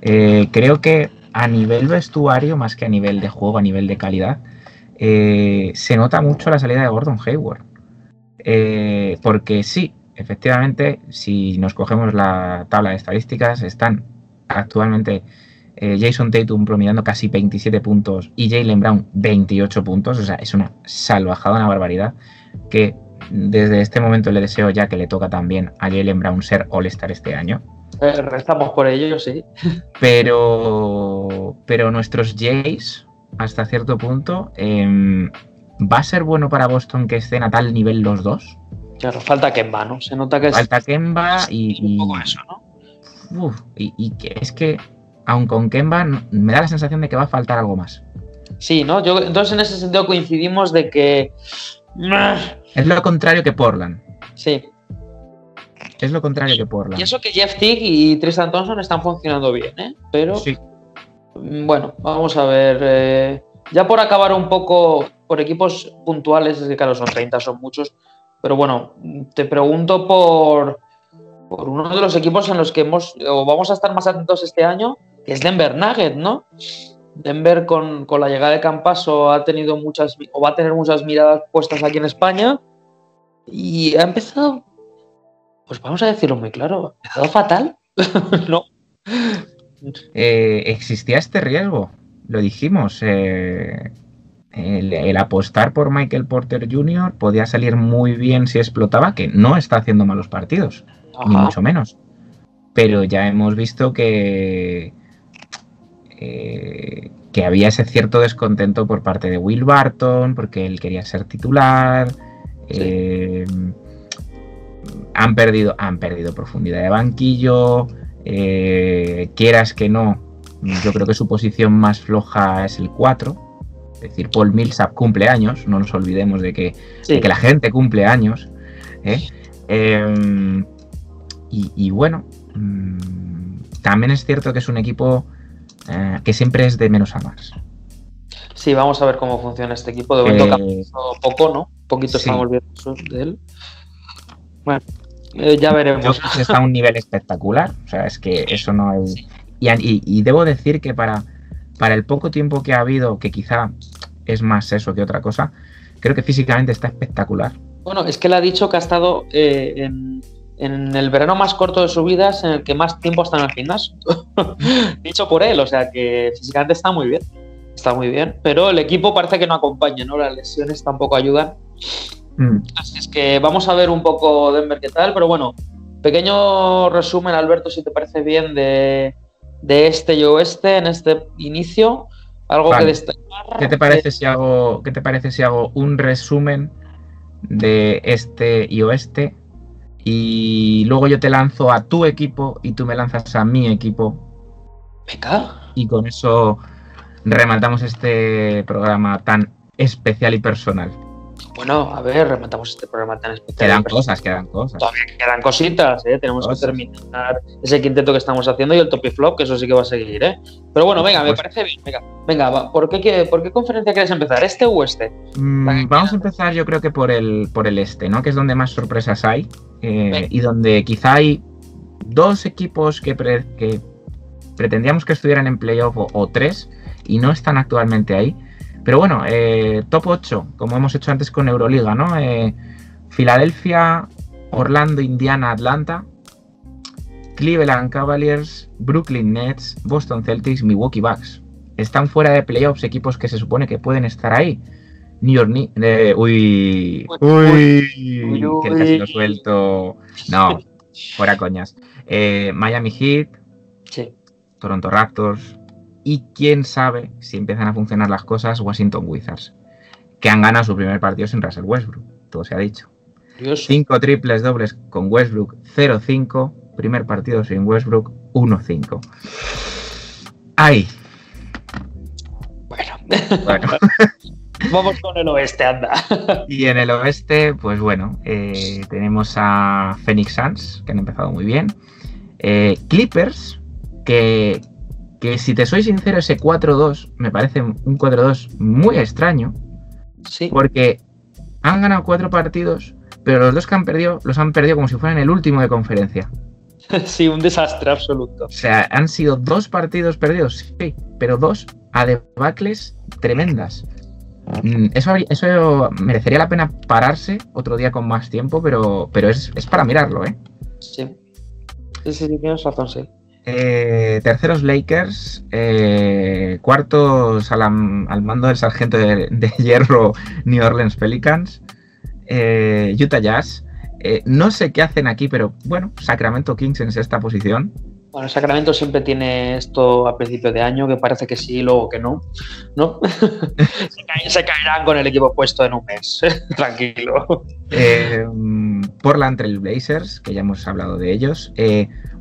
S3: Eh, creo que a nivel vestuario, más que a nivel de juego, a nivel de calidad, eh, se nota mucho la salida de Gordon Hayward. Eh, porque sí, efectivamente, si nos cogemos la tabla de estadísticas, están actualmente Jason Tatum promediando casi 27 puntos y Jalen Brown 28 puntos. O sea, es una salvajada, una barbaridad que desde este momento le deseo ya que le toca también a Jalen Brown ser All-Star este año.
S2: Eh, rezamos por ello, sí.
S3: Pero, pero nuestros Jays, hasta cierto punto, em, ¿va a ser bueno para Boston que estén a tal nivel los dos?
S2: Claro, falta Kemba, ¿no? Se nota que
S3: falta Kemba y, un poco eso, ¿no? y, que es que, aun con Kemba, me da la sensación de que va a faltar algo más.
S2: Sí, ¿no? Yo, entonces en ese sentido coincidimos de que
S3: es lo contrario que Portland.
S2: Sí.
S3: Es lo contrario que Portland.
S2: Y eso que Jeff Tick y Tristan Thompson están funcionando bien, ¿eh? Pero. Sí. Mm, bueno, vamos a ver. Eh, ya por acabar un poco por equipos puntuales, es que claro, son 30, son muchos. Pero bueno, te pregunto por, por uno de los equipos en los que hemos o vamos a estar más atentos este año, que es Denver Nugget, ¿no? Denver con, la llegada de Campaso ha tenido muchas o va a tener muchas miradas puestas aquí en España y ha empezado, pues vamos a decirlo muy claro, ha empezado fatal. no.
S3: Eh, existía este riesgo, lo dijimos. Eh, el, apostar por Michael Porter Jr. podía salir muy bien si explotaba, que no está haciendo malos partidos, ni mucho menos. Pero ya hemos visto que, eh, que había ese cierto descontento por parte de Will Barton, porque él quería ser titular. Eh, han, perdido, han perdido profundidad de banquillo. Eh, quieras que no, yo creo que su posición más floja es el 4. Es decir, Paul Millsap cumple años, no nos olvidemos de que, que la gente cumple años. Em, y, bueno, mm, también es cierto que es un equipo eh, que siempre es de menos a más.
S2: Sí, vamos a ver cómo funciona este equipo. De momento eh, poco, ¿no? Un poquito estamos viendo de él. Bueno, eh, ya veremos.
S3: está a un nivel espectacular. O sea, es que eso no hay. Y, debo decir que para, para el poco tiempo que ha habido, que quizá es más eso que otra cosa, creo que físicamente está espectacular.
S2: Bueno, es que él ha dicho que ha estado en en el verano más corto de su vida es en el que más tiempo está en el gimnasio. Dicho por él, o sea que físicamente está muy bien. Está muy bien, pero el equipo parece que no acompaña, ¿no? Las lesiones tampoco ayudan. Mm. Así es que vamos a ver un poco Denver qué tal, pero bueno, pequeño resumen, Alberto, si te parece bien, de, este y oeste en este inicio. Algo que destacar.
S3: ¿Qué te parece si hago, qué te parece si hago un resumen de este y oeste y luego yo te lanzo a tu equipo y tú me lanzas a mi equipo.
S2: Venga.
S3: Y con eso rematamos este programa tan especial y personal.
S2: Bueno, a ver, rematamos este programa tan especial.
S3: Quedan cosas, quedan cosas.
S2: Todavía quedan cositas, ¿eh? Tenemos que terminar ese quinteto que estamos haciendo y el top y flop, que eso sí que va a seguir, ¿eh? Pero bueno, venga, me pues parece bien. Venga, venga ¿por, qué, ¿por qué conferencia quieres empezar? ¿Este o este?
S3: Mm, vamos a empezar, yo creo que por el, por el este, ¿no? Que es donde más sorpresas hay eh, y donde quizá hay dos equipos que, que pretendíamos que estuvieran en playoff o tres y no están actualmente ahí. Pero bueno, eh, top 8, como hemos hecho antes con Euroliga, ¿no? Eh, Filadelfia, Orlando, Indiana, Atlanta, Cleveland Cavaliers, Brooklyn Nets, Boston Celtics, Milwaukee Bucks. Están fuera de playoffs equipos que se supone que pueden estar ahí. New York eh, uy, uy, que casi lo suelto. No, fuera coñas. Miami Heat, sí. Toronto Raptors, y quién sabe si empiezan a funcionar las cosas Washington Wizards, que han ganado su primer partido sin Russell Westbrook, todo se ha dicho. Cinco triples dobles con Westbrook 0-5, primer partido sin Westbrook 1-5. Ay.
S2: Bueno.
S3: Bueno.
S2: Vamos con el oeste, anda.
S3: Y en el oeste, pues bueno, eh, tenemos a Phoenix Suns, que han empezado muy bien. Eh, Clippers, que, que si te soy sincero, ese 4-2 me parece un 4-2 muy extraño,
S2: Sí.
S3: porque han ganado cuatro partidos, pero los dos que han perdido los han perdido como si fueran el último de conferencia.
S2: Sí, un desastre absoluto.
S3: O sea, han sido dos partidos perdidos, sí, pero dos a debacles tremendas. Mm, Eso, eso merecería la pena pararse otro día con más tiempo, pero, pero es, es para mirarlo, ¿eh?
S2: Sí. Sí, sí, sí, tienes razón, sí.
S3: Eh, terceros Lakers, eh, cuartos al, al mando del sargento de, de hierro New Orleans Pelicans, eh, Utah Jazz. No sé qué hacen aquí, pero bueno, Sacramento Kings en sexta posición.
S2: Bueno, Sacramento siempre tiene esto a principio de año, que parece que sí, luego que no. ¿No? se, cae- se caerán con el equipo puesto en un mes. Tranquilo.
S3: Portland Trail Blazers, que ya hemos hablado de ellos.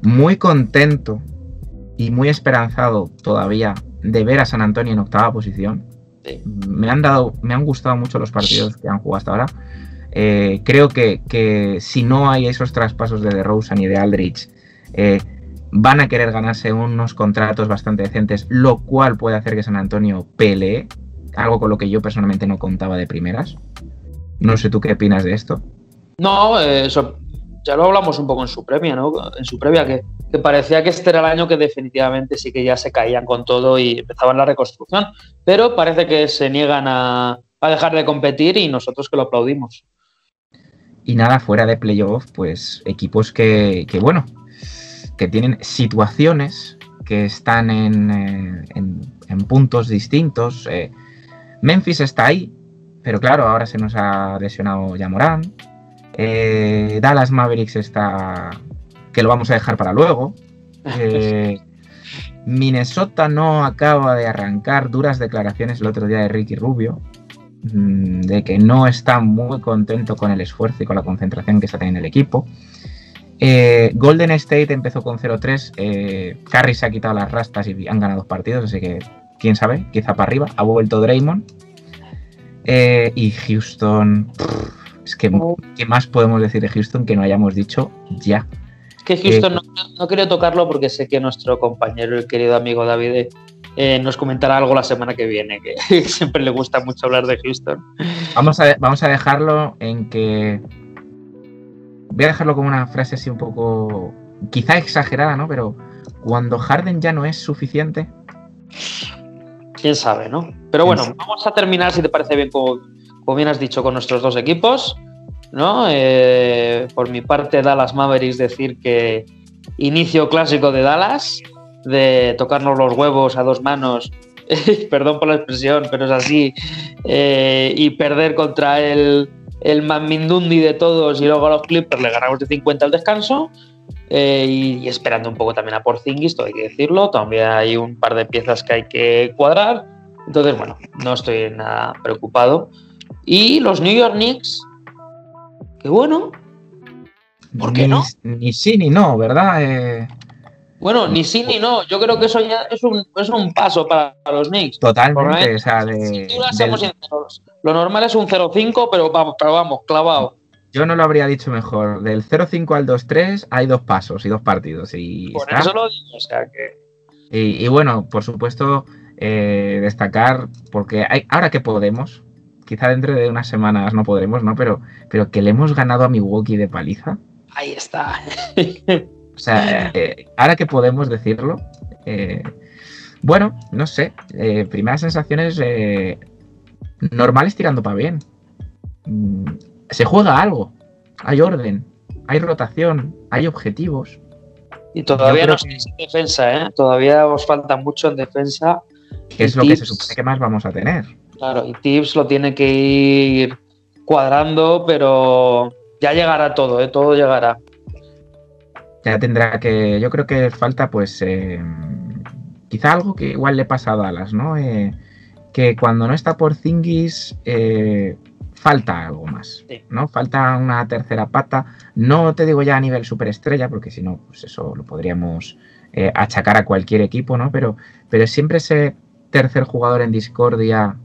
S3: Muy contento y muy esperanzado todavía de ver a San Antonio en octava posición.
S2: Sí.
S3: Me han dado, me han gustado mucho los partidos que han jugado hasta ahora. Eh, creo que, que si no hay esos traspasos de DeRozan y de Aldrich, eh, van a querer ganarse unos contratos bastante decentes, lo cual puede hacer que San Antonio pelee, algo con lo que yo personalmente no contaba de primeras. No sé tú qué opinas de esto.
S2: No, eh, eso ya lo hablamos un poco en su premia, ¿no? En su previa, que, que parecía que este era el año que definitivamente sí que ya se caían con todo y empezaban la reconstrucción. Pero parece que se niegan a, a dejar de competir y nosotros que lo aplaudimos.
S3: Y nada, fuera de playoff, pues equipos que, que, bueno, que tienen situaciones que están en, eh, en- puntos distintos. Eh, Memphis está ahí, pero claro, ahora se nos ha lesionado Yamorán. Eh, Dallas Mavericks está que lo vamos a dejar para luego. Eh, Minnesota no acaba de arrancar duras declaraciones el otro día de Ricky Rubio mm, de que no está muy contento con el esfuerzo y con la concentración que está teniendo el equipo. Eh, Golden State empezó con 0-3. Eh, Curry se ha quitado las rastas y han ganado dos partidos, así que quién sabe, quizá para arriba. Ha vuelto Draymond. Eh, y Houston. pff, es que, ¿qué más podemos decir de Houston que no hayamos dicho ya?
S2: Que Houston no, no quería tocarlo porque sé que nuestro compañero, el querido amigo David, eh, nos comentará algo la semana que viene, que siempre le gusta mucho hablar de Houston.
S3: Vamos a, vamos a dejarlo en que. Voy a dejarlo como una frase así un poco. Quizá exagerada, ¿no? Pero cuando Harden ya no es suficiente.
S2: Quién sabe, ¿no? Pero bueno, vamos a terminar, si te parece bien, como, como bien has dicho, con nuestros dos equipos. ¿no? Eh, por mi parte, Dallas Mavericks, decir que inicio clásico de Dallas, de tocarnos los huevos a dos manos, perdón por la expresión, pero es así, eh, y perder contra el, el Mindundi de todos y luego a los Clippers le ganamos de 50 al descanso. Eh, y, y, esperando un poco también a Porzingis, todo hay que decirlo. Todavía hay un par de piezas que hay que cuadrar. Entonces, bueno, no estoy nada preocupado. Y los New York Knicks, que bueno. ¿Por qué
S3: ni,
S2: no?
S3: Ni sí ni no, ¿verdad? Eh...
S2: Bueno, ni sí ni no. Yo creo que eso ya es un, es un paso para los Knicks.
S3: Totalmente. O sea, de,
S2: si del... sinceros, lo normal es un 0-5, pero vamos, pero vamos, clavado.
S3: Yo no lo habría dicho mejor. Del 0-5 al 2-3 hay dos pasos y dos partidos. Y
S2: Por
S3: está.
S2: eso lo digo, o sea que.
S3: Y, y bueno, por supuesto, eh, destacar, porque hay, ahora que podemos, quizá dentro de unas semanas no podremos, ¿no? Pero, pero que le hemos ganado a Milwaukee de paliza.
S2: Ahí está.
S3: o sea, eh, ahora que podemos decirlo, eh, bueno, no sé, eh, primeras sensaciones normales tirando para bien. Mm, se juega algo, hay orden, hay rotación, hay objetivos.
S2: Y todavía no estáis que... en defensa, ¿eh? Todavía os falta mucho en defensa.
S3: Que es lo tips, que se supone que más vamos a tener.
S2: Claro, y Tips lo tiene que ir cuadrando, pero ya llegará todo, ¿eh? Todo llegará.
S3: Ya tendrá que. Yo creo que falta, pues. Eh, quizá algo que igual le pasa a Dallas, ¿no? Eh, que cuando no está por Zingis, eh, falta algo más,
S2: Sí.
S3: ¿no? Falta una tercera pata. No te digo ya a nivel superestrella, porque si no, pues eso lo podríamos achacar a cualquier equipo, ¿no? Pero, pero siempre ese tercer jugador en discordia.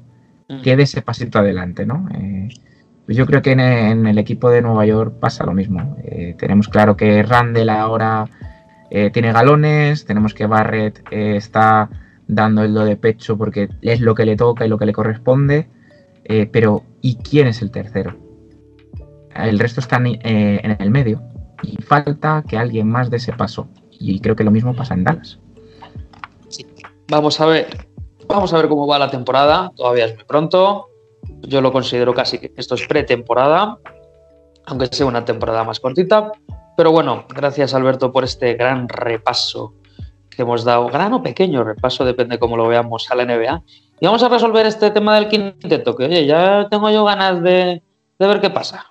S3: Que dé ese pasito adelante, ¿no? Eh, pues yo creo que en, en el equipo de Nueva York pasa lo mismo. Eh, tenemos claro que Randall ahora eh, tiene galones, tenemos que Barrett está dando el do de pecho porque es lo que le toca y lo que le corresponde, pero ¿y quién es el tercero? El resto están en el medio y falta que alguien más dé ese paso. Y creo que lo mismo pasa en Dallas.
S2: Vamos a ver. Vamos a ver cómo va la temporada. Todavía es muy pronto. Yo lo considero casi que esto es pretemporada. Aunque sea una temporada más cortita. Pero bueno, gracias Alberto por este gran repaso que hemos dado. Gran o pequeño repaso, depende cómo lo veamos a la NBA. Y vamos a resolver este tema del quinteto, que oye, ya tengo yo ganas de, de ver qué pasa.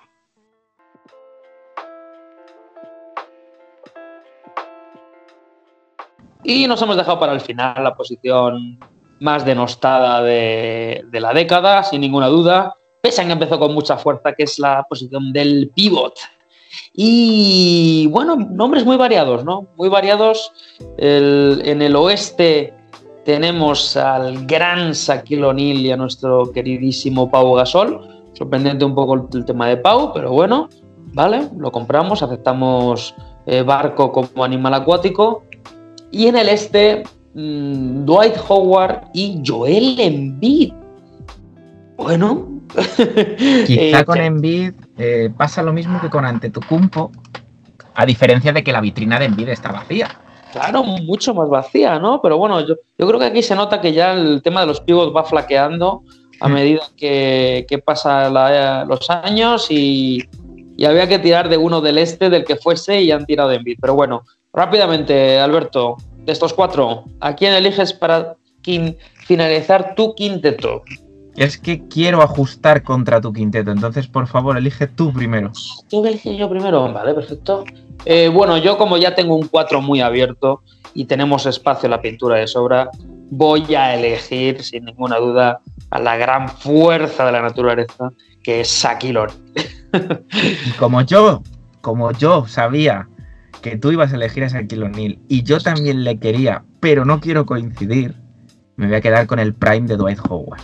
S2: Y nos hemos dejado para el final la posición más denostada de, la década, sin ninguna duda. Que empezó con mucha fuerza, que es la posición del pivot. Y bueno, nombres muy variados, ¿no? Muy variados. En el oeste tenemos al gran Shaquille O'Neal y a nuestro queridísimo Pau Gasol. Sorprendente un poco el, el tema de Pau, pero bueno, vale, lo compramos, aceptamos eh, Barco como animal acuático. Y en el este, mm, Dwight Howard y Joel Embiid. Bueno,
S3: Quizá
S2: Eh,
S3: con Embiid eh, pasa lo mismo que con Antetokounmpo, a diferencia de que la vitrina de Embiid está vacía.
S2: Claro, mucho más vacía, ¿no? Pero bueno, yo, yo creo que aquí se nota que ya el tema de los pivots va flaqueando a medida que, que pasan los años y, y había que tirar de uno del este, del que fuese, y han tirado de Embiid. Pero bueno, rápidamente, Alberto, de estos cuatro, ¿a quién eliges para finalizar tu quinteto?
S3: Es que quiero ajustar contra tu quinteto, entonces por favor elige tú primero.
S2: Tengo que elegir yo primero, vale, perfecto. Eh, bueno, yo como ya tengo un 4 muy abierto y tenemos espacio en la pintura de sobra, voy a elegir sin ninguna duda a la gran fuerza de la naturaleza, que es O'Neal.
S3: Y como yo, como yo sabía que tú ibas a elegir a Shaquille O'Neal y yo también le quería, pero no quiero coincidir, me voy a quedar con el prime de Dwight Howard.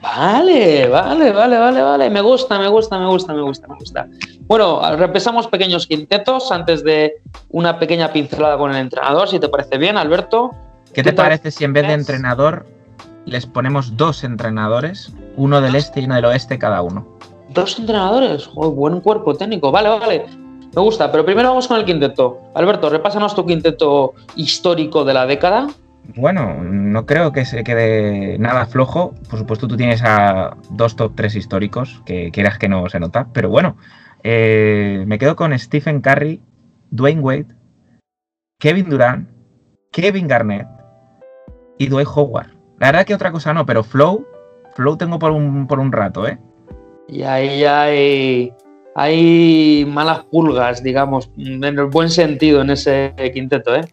S2: Vale, vale, vale, vale, vale. Me gusta, me gusta, me gusta, me gusta, me gusta. Bueno, repasamos pequeños quintetos antes de una pequeña pincelada con el entrenador, si te parece bien, Alberto.
S3: ¿Qué
S2: ¿Qué
S3: te parece si en vez de entrenador les ponemos dos entrenadores, uno del este y uno del oeste cada uno?
S2: Dos entrenadores, Joder, buen cuerpo técnico. Vale, vale. Me gusta, pero primero vamos con el quinteto. Alberto, repásanos tu quinteto histórico de la década.
S3: Bueno, no creo que se quede nada flojo. Por supuesto, tú tienes a dos top 3 históricos, que quieras que no se nota, pero bueno, eh, me quedo con Stephen Curry, Dwayne Wade, Kevin Durant, Kevin Garnett y Dwight Howard. La verdad que otra cosa no, pero Flow, Flow tengo por un, por un rato, ¿eh?
S2: Y ahí hay, malas pulgas, digamos, en el buen sentido en ese quinteto, ¿eh?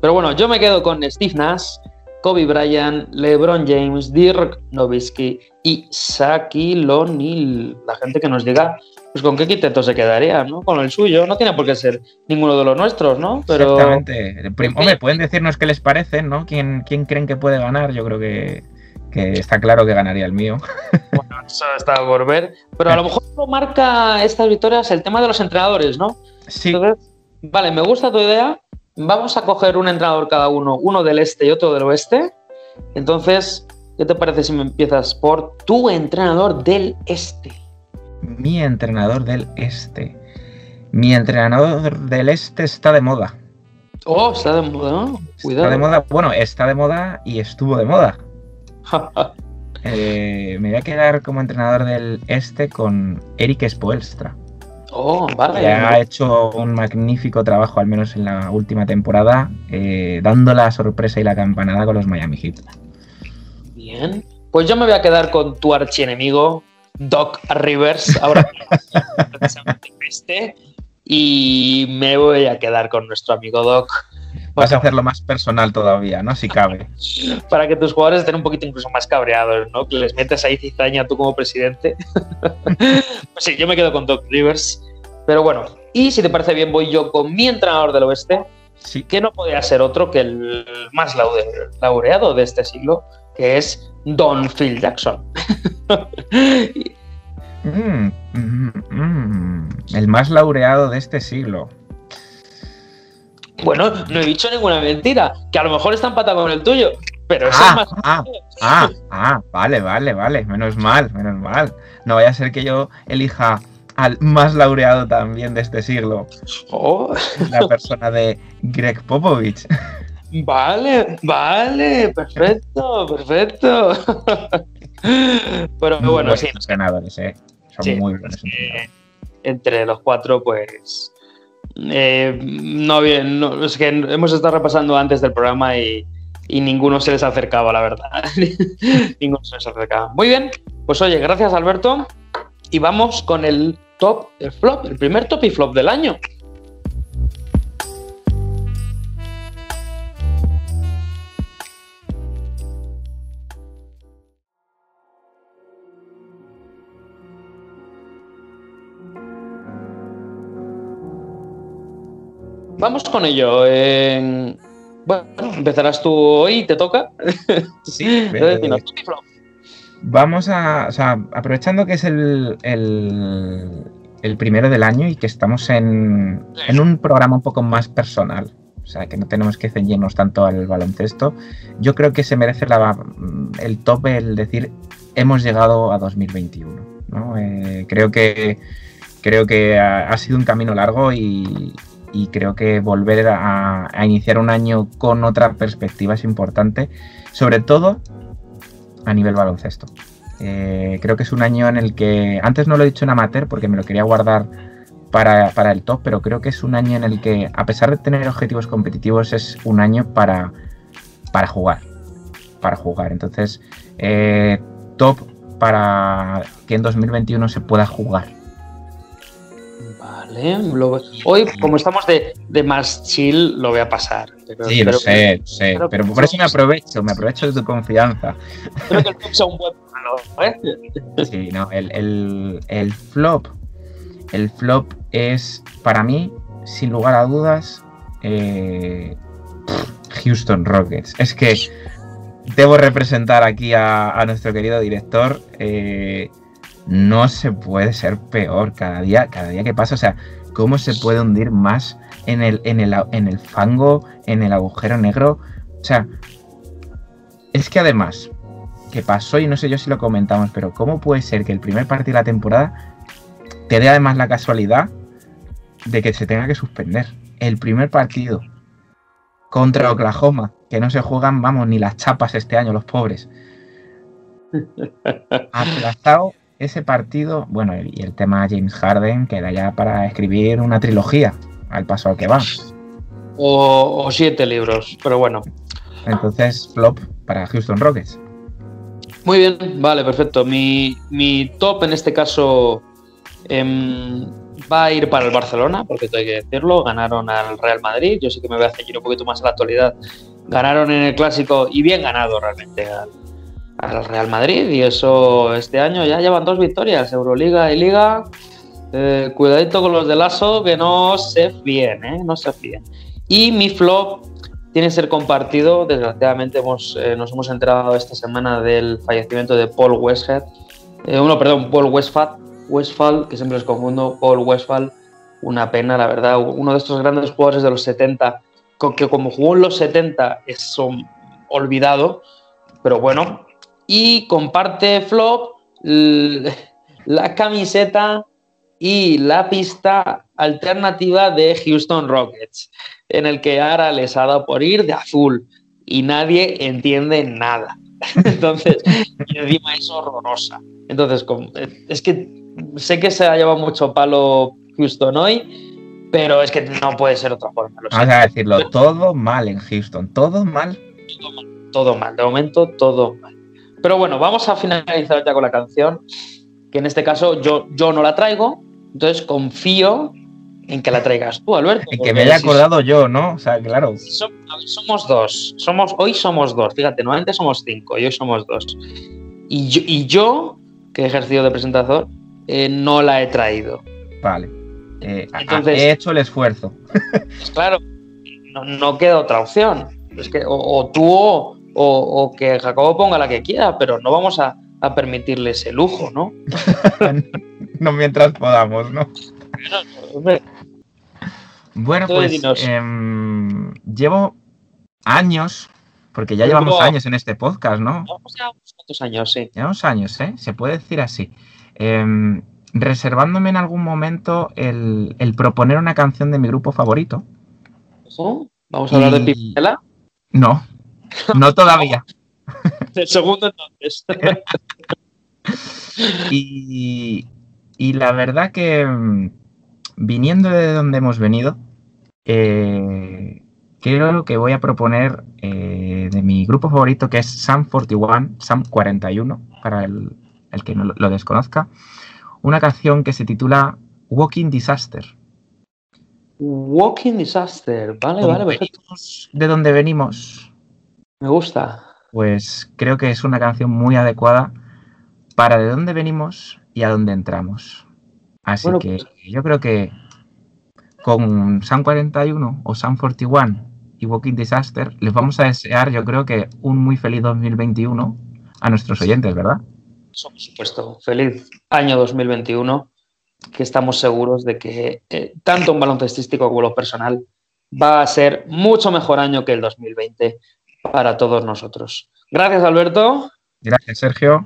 S2: Pero bueno, yo me quedo con Steve Nash, Kobe Bryant, LeBron James, Dirk Nowitzki y Shaquille O'Neal. La gente que nos diga, pues con qué quinteto se quedaría, ¿no? Con el suyo. No tiene por qué ser ninguno de los nuestros, ¿no? Pero
S3: Exactamente. Hombre, pueden decirnos qué les parece, ¿no? ¿Quién, quién creen que puede ganar? Yo creo que, que está claro que ganaría el mío.
S2: está por ver. Pero a lo mejor lo marca estas victorias el tema de los entrenadores, ¿no?
S3: Sí,
S2: Entonces, vale, me gusta tu idea. Vamos a coger un entrenador cada uno, uno del este y otro del oeste. Entonces, ¿qué te parece si me empiezas por tu entrenador del este?
S3: mi entrenador del este. Mi entrenador del este está de moda.
S2: Oh, está de moda, ¿no? Cuidado.
S3: Está de moda, bueno, está de moda y estuvo de moda. Eh, me voy a quedar como entrenador del este con Eric Spoelstra.
S2: oh, vale.
S3: que ha hecho un magnífico trabajo, al menos en la última temporada, eh, dando la sorpresa y la campanada con los Miami Heat.
S2: Bien. Pues yo me voy a quedar con tu archienemigo, Doc Rivers, ahora precisamente este. Y me voy a quedar con nuestro amigo Doc.
S3: Vas a hacerlo más personal todavía, ¿no? Si cabe.
S2: Para que tus jugadores estén un poquito incluso más cabreados, ¿no? Que les metes ahí cizaña tú como presidente. pues sí, yo me quedo con Doc Rivers. Pero bueno, y si te parece bien, voy yo con mi entrenador del oeste,
S3: Sí.
S2: que no podía ser otro que el más laureado de este siglo, que es Don Phil Jackson.
S3: Mm, mm, mm. El más laureado de este siglo.
S2: Bueno, no he dicho ninguna mentira, que a lo mejor está empatado con el tuyo, pero es el
S3: Ah,
S2: más.
S3: ah, ah, ah, vale, vale, vale. Menos mal, menos mal. No vaya a ser que yo elija al más laureado también de este siglo,
S2: Oh,
S3: la persona de Greg Popovich.
S2: vale, vale, perfecto, perfecto. pero
S3: Muy
S2: bueno,
S3: buenos
S2: sí,
S3: entrenadores, eh. Son
S2: Sí,
S3: muy buenos
S2: entre los cuatro, pues. Eh, no bien, no, es que hemos estado repasando antes del programa y, y ninguno se les acercaba, la verdad. ninguno se les acercaba. Muy bien, pues oye, gracias Alberto. Y vamos con el top, el flop, el primer top y flop del año. Vamos con ello. en- Bueno, empezarás tú hoy, te toca.
S3: Sí,
S2: flop.
S3: Vamos a, o sea, aprovechando que es el, el, el primero del año y que estamos en, en un programa un poco más personal, o sea, que no tenemos que ceñirnos tanto al baloncesto, yo creo que se merece la- el top el decir hemos llegado a 2021. ¿no? Eh, creo que, creo que ha, ha sido un camino largo y, y creo que volver a, iniciar un año con otra perspectiva es importante, sobre todo a nivel baloncesto. Eh, creo que es un año en el que, antes no lo he dicho en amateur porque me lo quería guardar para, para el top, pero creo que es un año en el que, a pesar de tener objetivos competitivos, es un año para, para jugar. Para jugar. Entonces, eh, top para que en 2021 se pueda jugar.
S2: Vale, lo- hoy como estamos de, de más chill, lo voy a pasar. Pero
S3: Sí, lo sé, lo sé. Pero por eso me aprovecho, me aprovecho de tu confianza.
S2: Espero que el top sea un buen palo, ¿eh?
S3: Sí, no, el, el- el flop. El flop es, para mí, sin lugar a dudas, eh, Houston Rockets. Es que debo representar aquí a, a nuestro querido director. eh, no se puede ser peor cada día, cada día que pasa. O sea, ¿cómo se puede hundir más en el, en el, en el fango, en el agujero negro? O sea, es que además, que pasó y no sé yo si lo comentamos, pero ¿cómo puede ser que el primer partido de la temporada te dé además la casualidad de que se tenga que suspender? El primer partido contra Oklahoma, que no se juegan, vamos, ni las chapas este año, los pobres. Aplazado ese partido, bueno, y el tema James Harden queda ya para escribir una trilogía al paso al que va.
S2: O, o siete libros, pero bueno.
S3: Entonces, flop para Houston Rockets.
S2: Muy bien, vale, perfecto. Mi, mi top en este caso em, va a ir para el Barcelona, porque tengo que decirlo. Ganaron al Real Madrid. Yo sí que me voy a ceñir un poquito más a la actualidad. Ganaron en el clásico y bien ganado realmente al, al Real Madrid. Y eso este año ya llevan dos victorias, Euroliga y Liga. Eh, cuidadito con los de Lasso, que no se fíen, ¿eh? No se fíen. Y mi flop tiene que ser compartido. Desgraciadamente hemos, eh, nos hemos enterado esta semana del fallecimiento de Paul Westhead. Uno, perdón, Paul Westphal, Westphal, que siempre les confundo, Paul Westphal. Una pena, la verdad. Uno de estos grandes jugadores de los 70, con que como jugó en los 70 es olvidado, pero bueno. Y comparte flop la camiseta y la pista alternativa de Houston Rockets, en el que ahora les ha dado por ir de azul y nadie entiende nada. Entonces, y encima es horrorosa. Entonces, es que sé que se ha llevado mucho palo Houston hoy, pero es que no puede ser otra forma.
S3: Vamos a decirlo, todo mal en Houston, todo mal.
S2: todo mal, todo mal, de momento todo mal. Pero bueno, vamos a finalizar ya con la canción, que en este caso yo, yo no la traigo, entonces confío
S4: en que la traigas tú, Alberto.
S3: En que me haya acordado yo, ¿no? O sea, claro.
S4: somos dos. Somos, hoy somos dos. Fíjate, normalmente somos cinco y hoy somos dos. Y yo, y yo que he ejercido de presentador, eh, no la he traído.
S3: Vale. Eh, Entonces, he hecho el esfuerzo.
S4: Pues claro, no, queda otra opción. Es que o, tú o, que Jacobo ponga la que quiera, pero no vamos a, permitirle ese lujo, ¿no?
S3: no mientras podamos, ¿no? Bueno, pues em, llevo años, porque ya llevamos años en este podcast, ¿no?
S4: Llevamos años, sí.
S3: Llevamos años, ¿eh? Se puede decir así. Em, reservándome en algún momento el, proponer una canción de mi grupo favorito.
S4: ¿Vamos a hablar de Pipela?
S3: No, no todavía.
S4: El segundo entonces.
S3: y, la verdad que mm, viniendo de donde hemos venido, eh, creo que voy a proponer eh, de mi grupo favorito que es Sam 41, Sam 41, para el, el que no lo desconozca una canción que se titula Walking Disaster.
S4: Walking Disaster, vale, vale.
S3: ¿De dónde venimos?
S4: Me gusta.
S3: Pues creo que es una canción muy adecuada para de dónde venimos y a dónde entramos. Así que pues- yo creo que con Sun 41 o Sun 41 y Walking Disaster les vamos a desear, yo creo que un muy feliz 2021 a nuestros oyentes, ¿verdad?
S4: por supuesto. Feliz año 2021, que estamos seguros de que eh, tanto en baloncestístico como lo personal va a ser mucho mejor año que el 2020 para todos nosotros. Gracias, Alberto.
S3: Gracias, Sergio.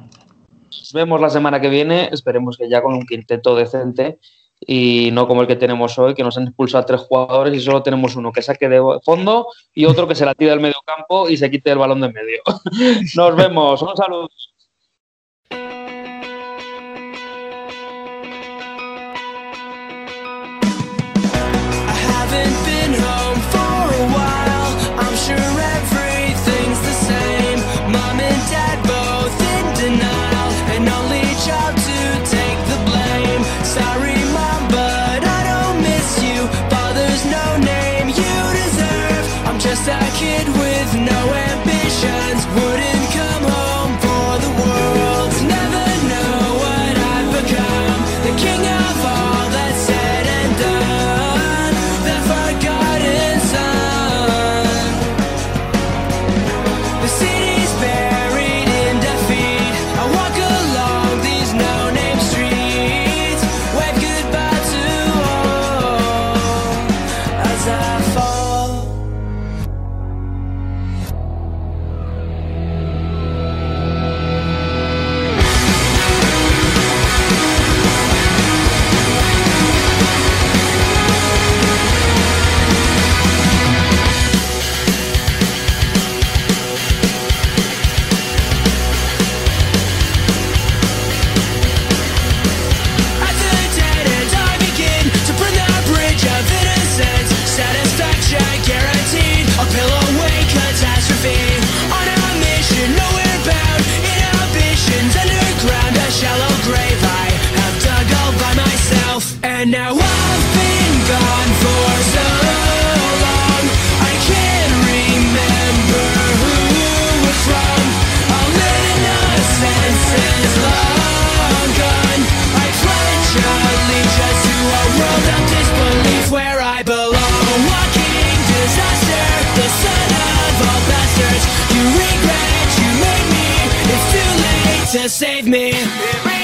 S4: Nos vemos la semana que viene. Esperemos que ya con un quinteto decente y no como el que tenemos hoy, que nos han expulsado a tres jugadores y solo tenemos uno que saque de fondo y otro que se la tire del medio campo y se quite el balón de medio. Nos vemos. Un saludo. to save me.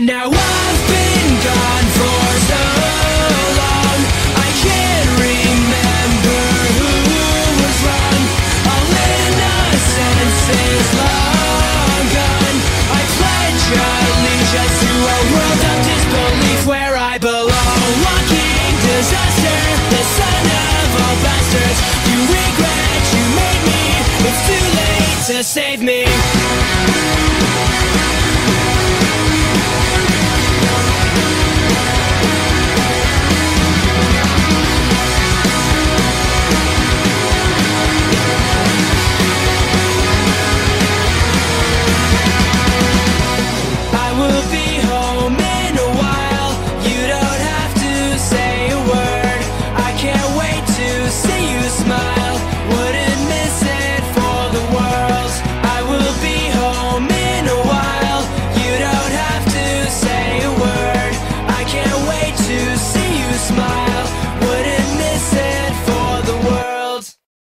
S4: And now I've been gone for so long. I can't remember who was wrong. All innocence is long gone. I pledge allegiance to a world of disbelief where I belong. Walking disaster, the son of all bastards. You regret you made me. It's too late to save me.